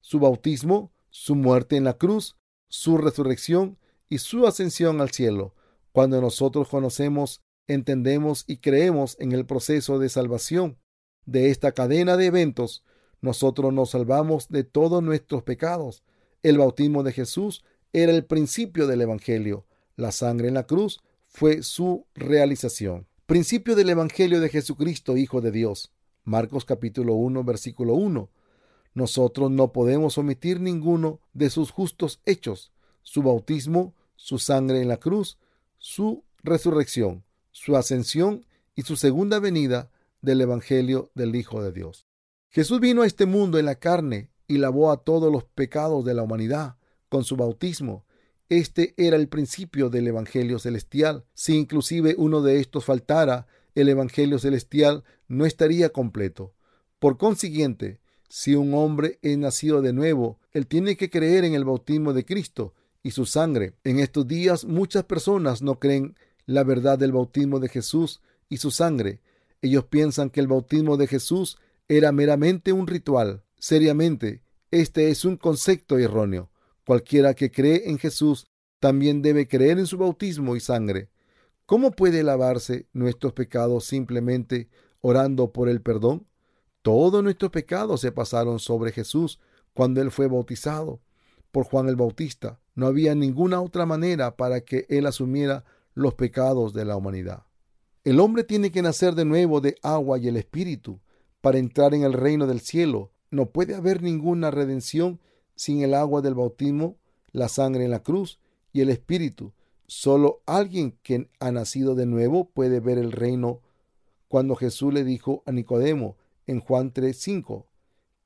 su bautismo, su muerte en la cruz, su resurrección y su ascensión al cielo. Cuando nosotros conocemos, entendemos y creemos en el proceso de salvación de esta cadena de eventos, nosotros nos salvamos de todos nuestros pecados. El bautismo de Jesús era el principio del Evangelio. La sangre en la cruz fue su realización. Principio del Evangelio de Jesucristo, Hijo de Dios. Marcos capítulo 1, versículo 1. Nosotros no podemos omitir ninguno de sus justos hechos, su bautismo, su sangre en la cruz, su resurrección, su ascensión y su segunda venida del Evangelio del Hijo de Dios. Jesús vino a este mundo en la carne y lavó a todos los pecados de la humanidad con su bautismo. Este era el principio del Evangelio celestial. Si inclusive uno de estos faltara, el Evangelio celestial no estaría completo. Por consiguiente, si un hombre es nacido de nuevo, él tiene que creer en el bautismo de Cristo y su sangre. En estos días muchas personas no creen la verdad del bautismo de Jesús y su sangre. Ellos piensan que el bautismo de Jesús era meramente un ritual. Seriamente, este es un concepto erróneo. Cualquiera que cree en Jesús también debe creer en su bautismo y sangre. ¿Cómo puede lavarse nuestros pecados simplemente orando por el perdón? Todos nuestros pecados se pasaron sobre Jesús cuando Él fue bautizado por Juan el Bautista. No había ninguna otra manera para que Él asumiera los pecados de la humanidad. El hombre tiene que nacer de nuevo de agua y el Espíritu para entrar en el reino del cielo. No puede haber ninguna redención sin el agua del bautismo, la sangre en la cruz y el Espíritu. Solo alguien que ha nacido de nuevo puede ver el reino. Cuando Jesús le dijo a Nicodemo, en Juan 3:5,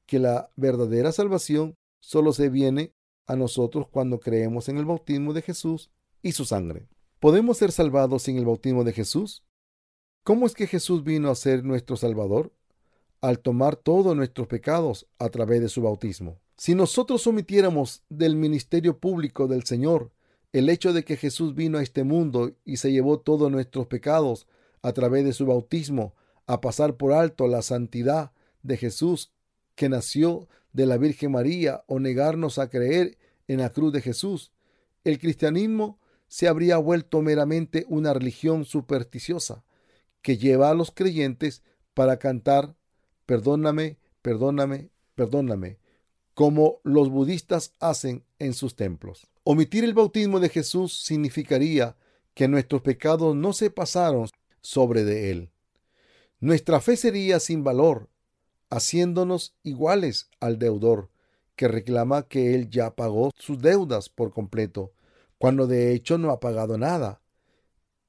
que la verdadera salvación solo se viene a nosotros cuando creemos en el bautismo de Jesús y su sangre. ¿Podemos ser salvados sin el bautismo de Jesús? ¿Cómo es que Jesús vino a ser nuestro Salvador? al tomar todos nuestros pecados a través de su bautismo. Si nosotros omitiéramos del ministerio público del Señor el hecho de que Jesús vino a este mundo y se llevó todos nuestros pecados a través de su bautismo, a pasar por alto la santidad de Jesús que nació de la Virgen María o negarnos a creer en la cruz de Jesús, el cristianismo se habría vuelto meramente una religión supersticiosa que lleva a los creyentes para cantar perdóname, perdóname, perdóname, como los budistas hacen en sus templos. Omitir el bautismo de Jesús significaría que nuestros pecados no se pasaron sobre de él. Nuestra fe sería sin valor, haciéndonos iguales al deudor, que reclama que él ya pagó sus deudas por completo, cuando de hecho no ha pagado nada.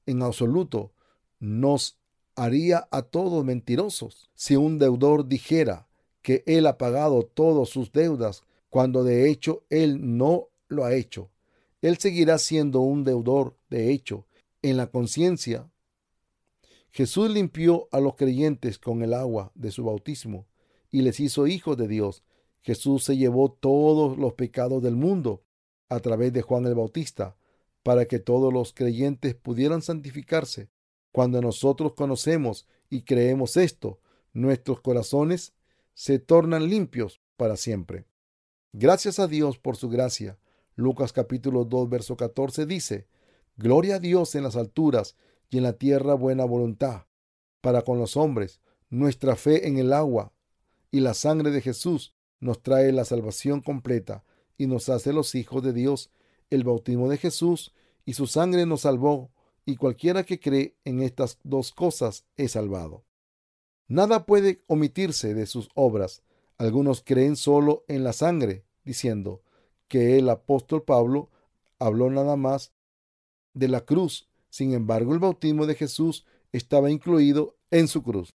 En absoluto, nos haría a todos mentirosos si un deudor dijera que él ha pagado todas sus deudas cuando de hecho él no lo ha hecho. Él seguirá siendo un deudor de hecho en la conciencia. Jesús limpió a los creyentes con el agua de su bautismo y les hizo hijos de Dios. Jesús se llevó todos los pecados del mundo a través de Juan el Bautista para que todos los creyentes pudieran santificarse. Cuando nosotros conocemos y creemos esto, nuestros corazones se tornan limpios para siempre. Gracias a Dios por su gracia. Lucas capítulo 2, verso 14 dice, Gloria a Dios en las alturas y en la tierra buena voluntad para con los hombres. Nuestra fe en el agua y la sangre de Jesús nos trae la salvación completa y nos hace los hijos de Dios. El bautismo de Jesús y su sangre nos salvó y cualquiera que cree en estas dos cosas es salvado. Nada puede omitirse de sus obras. Algunos creen solo en la sangre, diciendo que el apóstol Pablo habló nada más de la cruz. Sin embargo, el bautismo de Jesús estaba incluido en su cruz.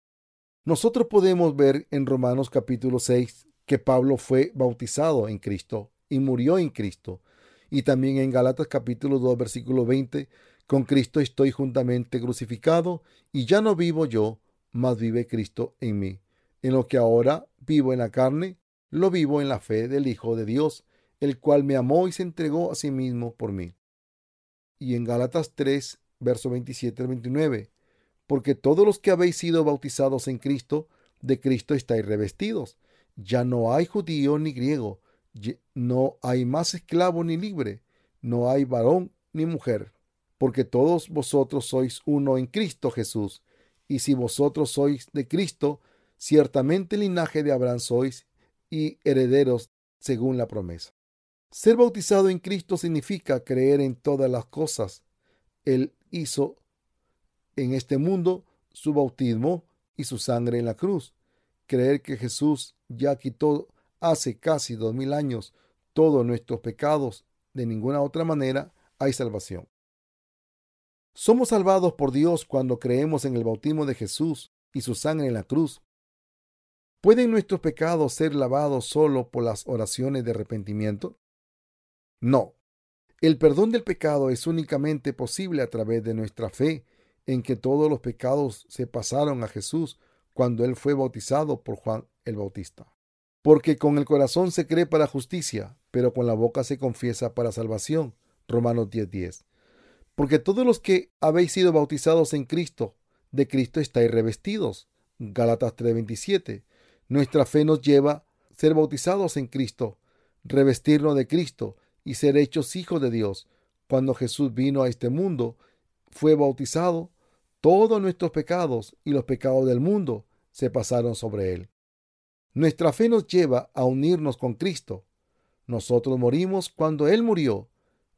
Nosotros podemos ver en Romanos capítulo 6 que Pablo fue bautizado en Cristo y murió en Cristo. Y también en Galatas capítulo 2 versículo 20, con Cristo estoy juntamente crucificado y ya no vivo yo, mas vive Cristo en mí. En lo que ahora vivo en la carne, lo vivo en la fe del Hijo de Dios, el cual me amó y se entregó a sí mismo por mí. Y en Gálatas 3, verso 27 al 29, porque todos los que habéis sido bautizados en Cristo, de Cristo estáis revestidos. Ya no hay judío ni griego, no hay más esclavo ni libre, no hay varón ni mujer, porque todos vosotros sois uno en Cristo Jesús. Y si vosotros sois de Cristo, ciertamente linaje de Abraham sois y herederos según la promesa. Ser bautizado en Cristo significa creer en todas las cosas. Él hizo en este mundo su bautismo y su sangre en la cruz. Creer que Jesús ya quitó hace casi dos mil años todos nuestros pecados. De ninguna otra manera hay salvación. Somos salvados por Dios cuando creemos en el bautismo de Jesús y su sangre en la cruz. ¿Pueden nuestros pecados ser lavados solo por las oraciones de arrepentimiento? No. El perdón del pecado es únicamente posible a través de nuestra fe en que todos los pecados se pasaron a Jesús cuando él fue bautizado por Juan el Bautista. Porque con el corazón se cree para justicia, pero con la boca se confiesa para salvación. Romanos 10:10 porque todos los que habéis sido bautizados en Cristo, de Cristo estáis revestidos. Gálatas 3:27. Nuestra fe nos lleva a ser bautizados en Cristo, revestirnos de Cristo y ser hechos hijos de Dios. Cuando Jesús vino a este mundo, fue bautizado, todos nuestros pecados y los pecados del mundo se pasaron sobre él. Nuestra fe nos lleva a unirnos con Cristo. Nosotros morimos cuando Él murió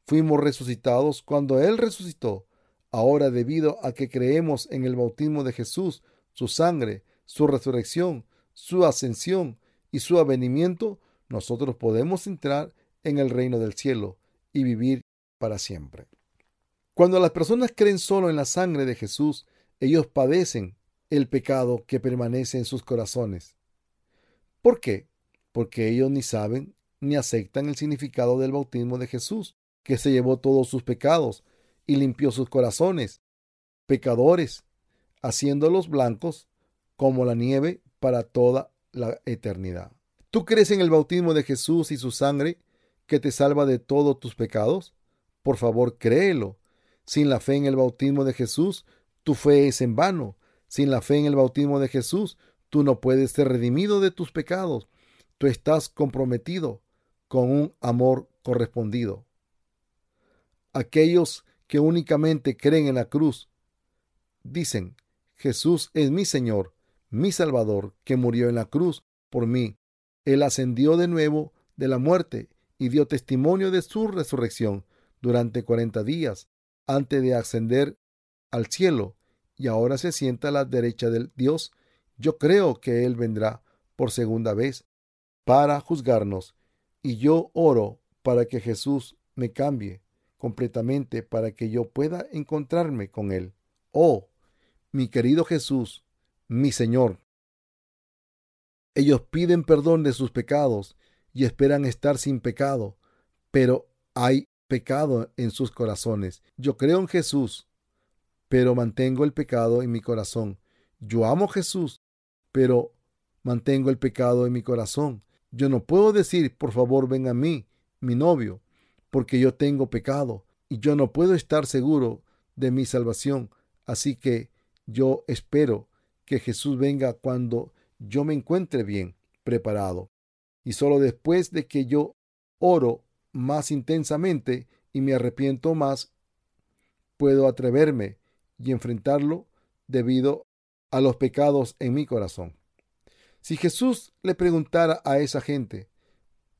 Fuimos resucitados cuando Él resucitó. Ahora, debido a que creemos en el bautismo de Jesús, su sangre, su resurrección, su ascensión y su avenimiento, nosotros podemos entrar en el reino del cielo y vivir para siempre. Cuando las personas creen solo en la sangre de Jesús, ellos padecen el pecado que permanece en sus corazones. ¿Por qué? Porque ellos ni saben ni aceptan el significado del bautismo de Jesús que se llevó todos sus pecados y limpió sus corazones, pecadores, haciéndolos blancos como la nieve para toda la eternidad. ¿Tú crees en el bautismo de Jesús y su sangre que te salva de todos tus pecados? Por favor, créelo. Sin la fe en el bautismo de Jesús, tu fe es en vano. Sin la fe en el bautismo de Jesús, tú no puedes ser redimido de tus pecados. Tú estás comprometido con un amor correspondido. Aquellos que únicamente creen en la cruz dicen, Jesús es mi Señor, mi Salvador, que murió en la cruz por mí. Él ascendió de nuevo de la muerte y dio testimonio de su resurrección durante cuarenta días antes de ascender al cielo y ahora se sienta a la derecha del Dios. Yo creo que Él vendrá por segunda vez para juzgarnos y yo oro para que Jesús me cambie completamente para que yo pueda encontrarme con Él. Oh, mi querido Jesús, mi Señor. Ellos piden perdón de sus pecados y esperan estar sin pecado, pero hay pecado en sus corazones. Yo creo en Jesús, pero mantengo el pecado en mi corazón. Yo amo a Jesús, pero mantengo el pecado en mi corazón. Yo no puedo decir, por favor, ven a mí, mi novio, porque yo tengo pecado y yo no puedo estar seguro de mi salvación. Así que yo espero que Jesús venga cuando yo me encuentre bien preparado. Y solo después de que yo oro más intensamente y me arrepiento más, puedo atreverme y enfrentarlo debido a los pecados en mi corazón. Si Jesús le preguntara a esa gente,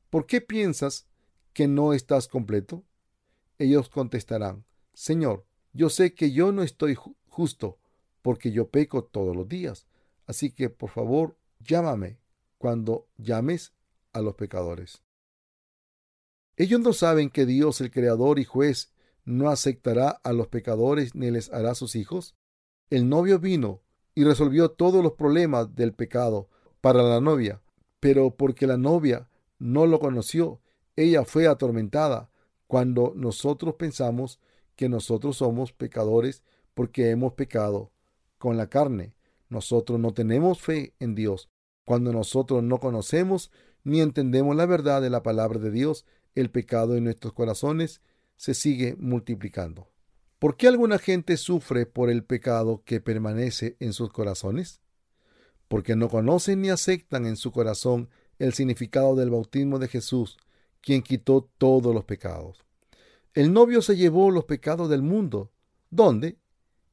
¿por qué piensas que no estás completo? Ellos contestarán, Señor, yo sé que yo no estoy justo porque yo peco todos los días. Así que, por favor, llámame cuando llames a los pecadores. Ellos no saben que Dios, el Creador y Juez, no aceptará a los pecadores ni les hará sus hijos. El novio vino y resolvió todos los problemas del pecado para la novia, pero porque la novia no lo conoció, ella fue atormentada cuando nosotros pensamos que nosotros somos pecadores porque hemos pecado con la carne. Nosotros no tenemos fe en Dios. Cuando nosotros no conocemos ni entendemos la verdad de la palabra de Dios, el pecado en nuestros corazones se sigue multiplicando. ¿Por qué alguna gente sufre por el pecado que permanece en sus corazones? Porque no conocen ni aceptan en su corazón el significado del bautismo de Jesús, quien quitó todos los pecados. El novio se llevó los pecados del mundo. ¿Dónde?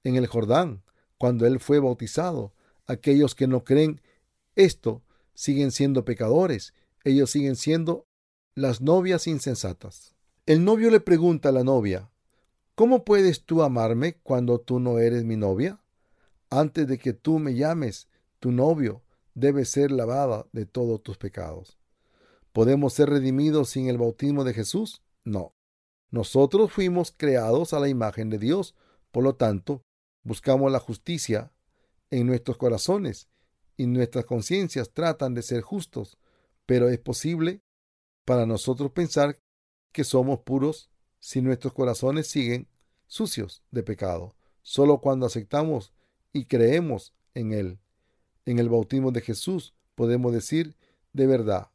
En el Jordán, cuando él fue bautizado. Aquellos que no creen esto siguen siendo pecadores. Ellos siguen siendo las novias insensatas. El novio le pregunta a la novia, ¿Cómo puedes tú amarme cuando tú no eres mi novia? Antes de que tú me llames tu novio, debes ser lavada de todos tus pecados. ¿Podemos ser redimidos sin el bautismo de Jesús? No. Nosotros fuimos creados a la imagen de Dios, por lo tanto, buscamos la justicia en nuestros corazones y nuestras conciencias tratan de ser justos, pero es posible para nosotros pensar que somos puros si nuestros corazones siguen sucios de pecado. Solo cuando aceptamos y creemos en Él, en el bautismo de Jesús, podemos decir de verdad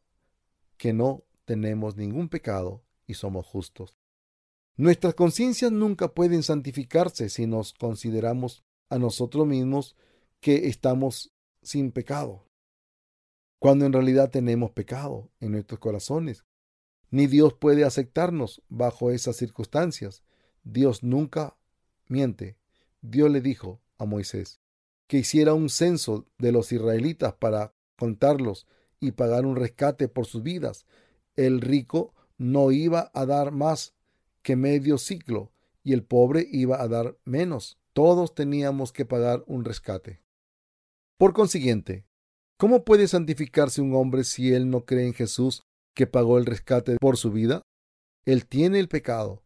que no tenemos ningún pecado y somos justos. Nuestras conciencias nunca pueden santificarse si nos consideramos a nosotros mismos que estamos sin pecado, cuando en realidad tenemos pecado en nuestros corazones ni Dios puede aceptarnos bajo esas circunstancias. Dios nunca miente. Dios le dijo a Moisés que hiciera un censo de los israelitas para contarlos y pagar un rescate por sus vidas. El rico no iba a dar más que medio ciclo y el pobre iba a dar menos. Todos teníamos que pagar un rescate. Por consiguiente, ¿cómo puede santificarse un hombre si él no cree en Jesús que pagó el rescate por su vida? Él tiene el pecado.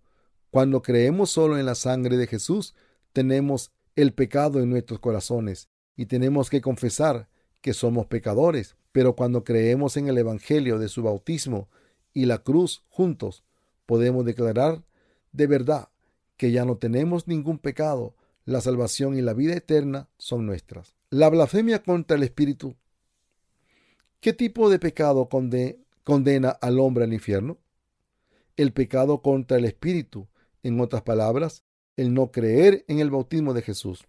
Cuando creemos solo en la sangre de Jesús, tenemos el pecado en nuestros corazones y tenemos que confesar que somos pecadores. Pero cuando creemos en el Evangelio de su bautismo y la cruz juntos, podemos declarar de verdad que ya no tenemos ningún pecado. La salvación y la vida eterna son nuestras. La blasfemia contra el Espíritu ¿Qué tipo de pecado condena al hombre al infierno? El pecado contra el Espíritu, en otras palabras, el no creer en el bautismo de Jesús.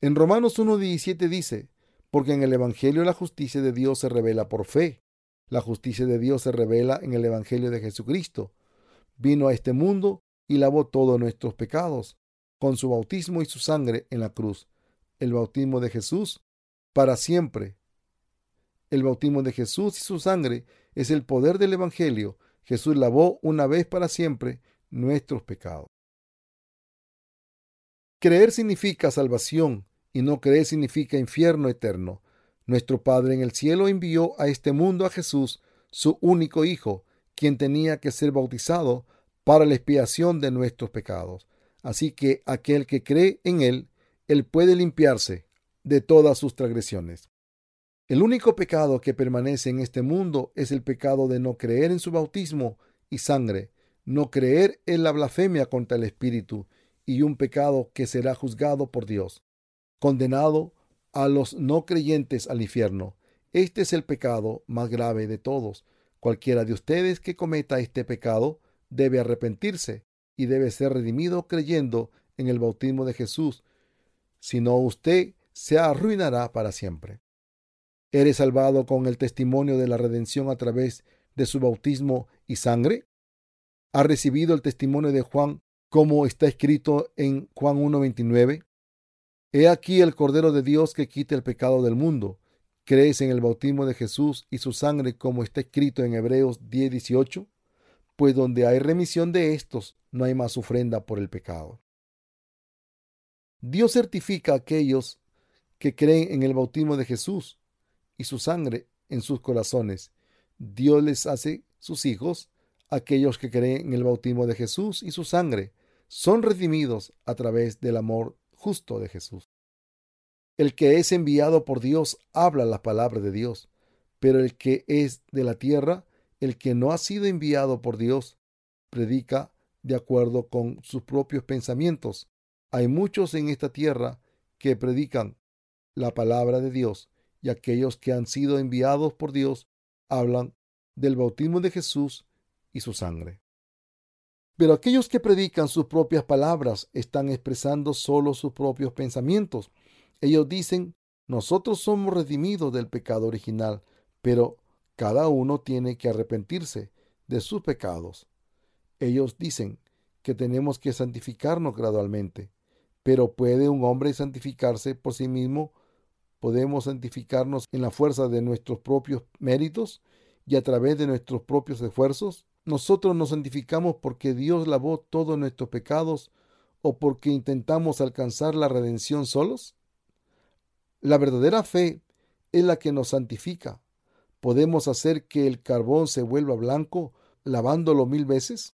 En Romanos 1.17 dice, porque en el Evangelio la justicia de Dios se revela por fe. La justicia de Dios se revela en el Evangelio de Jesucristo. Vino a este mundo y lavó todos nuestros pecados con su bautismo y su sangre en la cruz. El bautismo de Jesús para siempre. El bautismo de Jesús y su sangre es el poder del Evangelio. Jesús lavó una vez para siempre nuestros pecados. Creer significa salvación y no creer significa infierno eterno. Nuestro Padre en el cielo envió a este mundo a Jesús, su único Hijo, quien tenía que ser bautizado para la expiación de nuestros pecados. Así que aquel que cree en Él, Él puede limpiarse de todas sus transgresiones. El único pecado que permanece en este mundo es el pecado de no creer en su bautismo y sangre, no creer en la blasfemia contra el Espíritu y un pecado que será juzgado por Dios condenado a los no creyentes al infierno. Este es el pecado más grave de todos. Cualquiera de ustedes que cometa este pecado debe arrepentirse y debe ser redimido creyendo en el bautismo de Jesús. Si no, usted se arruinará para siempre. ¿Eres salvado con el testimonio de la redención a través de su bautismo y sangre? ¿Ha recibido el testimonio de Juan como está escrito en Juan 1.29? He aquí el Cordero de Dios que quita el pecado del mundo. ¿Crees en el bautismo de Jesús y su sangre como está escrito en Hebreos 10:18? Pues donde hay remisión de estos, no hay más ofrenda por el pecado. Dios certifica a aquellos que creen en el bautismo de Jesús y su sangre en sus corazones. Dios les hace sus hijos, aquellos que creen en el bautismo de Jesús y su sangre, son redimidos a través del amor justo de Jesús. El que es enviado por Dios habla la palabra de Dios, pero el que es de la tierra, el que no ha sido enviado por Dios, predica de acuerdo con sus propios pensamientos. Hay muchos en esta tierra que predican la palabra de Dios y aquellos que han sido enviados por Dios hablan del bautismo de Jesús y su sangre. Pero aquellos que predican sus propias palabras están expresando solo sus propios pensamientos. Ellos dicen, nosotros somos redimidos del pecado original, pero cada uno tiene que arrepentirse de sus pecados. Ellos dicen que tenemos que santificarnos gradualmente, pero ¿puede un hombre santificarse por sí mismo? ¿Podemos santificarnos en la fuerza de nuestros propios méritos y a través de nuestros propios esfuerzos? nosotros nos santificamos porque Dios lavó todos nuestros pecados o porque intentamos alcanzar la redención solos? La verdadera fe es la que nos santifica. ¿Podemos hacer que el carbón se vuelva blanco lavándolo mil veces?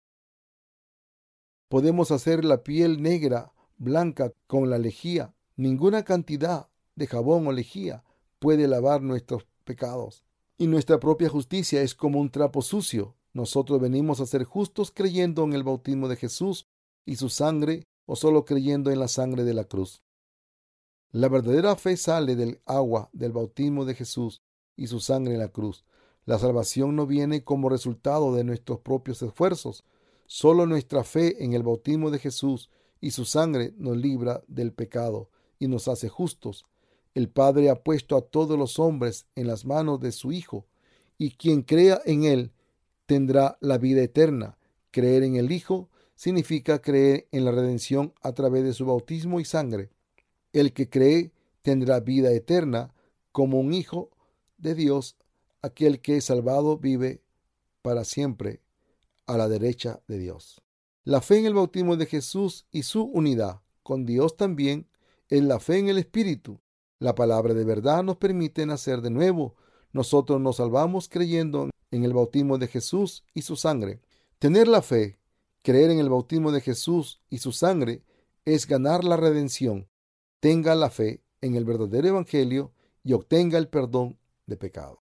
¿Podemos hacer la piel negra blanca con la lejía? Ninguna cantidad de jabón o lejía puede lavar nuestros pecados. Y nuestra propia justicia es como un trapo sucio nosotros venimos a ser justos creyendo en el bautismo de Jesús y su sangre o solo creyendo en la sangre de la cruz. La verdadera fe sale del agua del bautismo de Jesús y su sangre en la cruz. La salvación no viene como resultado de nuestros propios esfuerzos. Solo nuestra fe en el bautismo de Jesús y su sangre nos libra del pecado y nos hace justos. El Padre ha puesto a todos los hombres en las manos de su Hijo, y quien crea en Él tendrá la vida eterna. Creer en el Hijo significa creer en la redención a través de su bautismo y sangre. El que cree tendrá vida eterna como un hijo de Dios. Aquel que es salvado vive para siempre a la derecha de Dios. La fe en el bautismo de Jesús y su unidad con Dios también es la fe en el Espíritu. La palabra de verdad nos permite nacer de nuevo. Nosotros nos salvamos creyendo en el bautismo de Jesús y su sangre. Tener la fe, creer en el bautismo de Jesús y su sangre, es ganar la redención. Tenga la fe en el verdadero Evangelio y obtenga el perdón de pecado.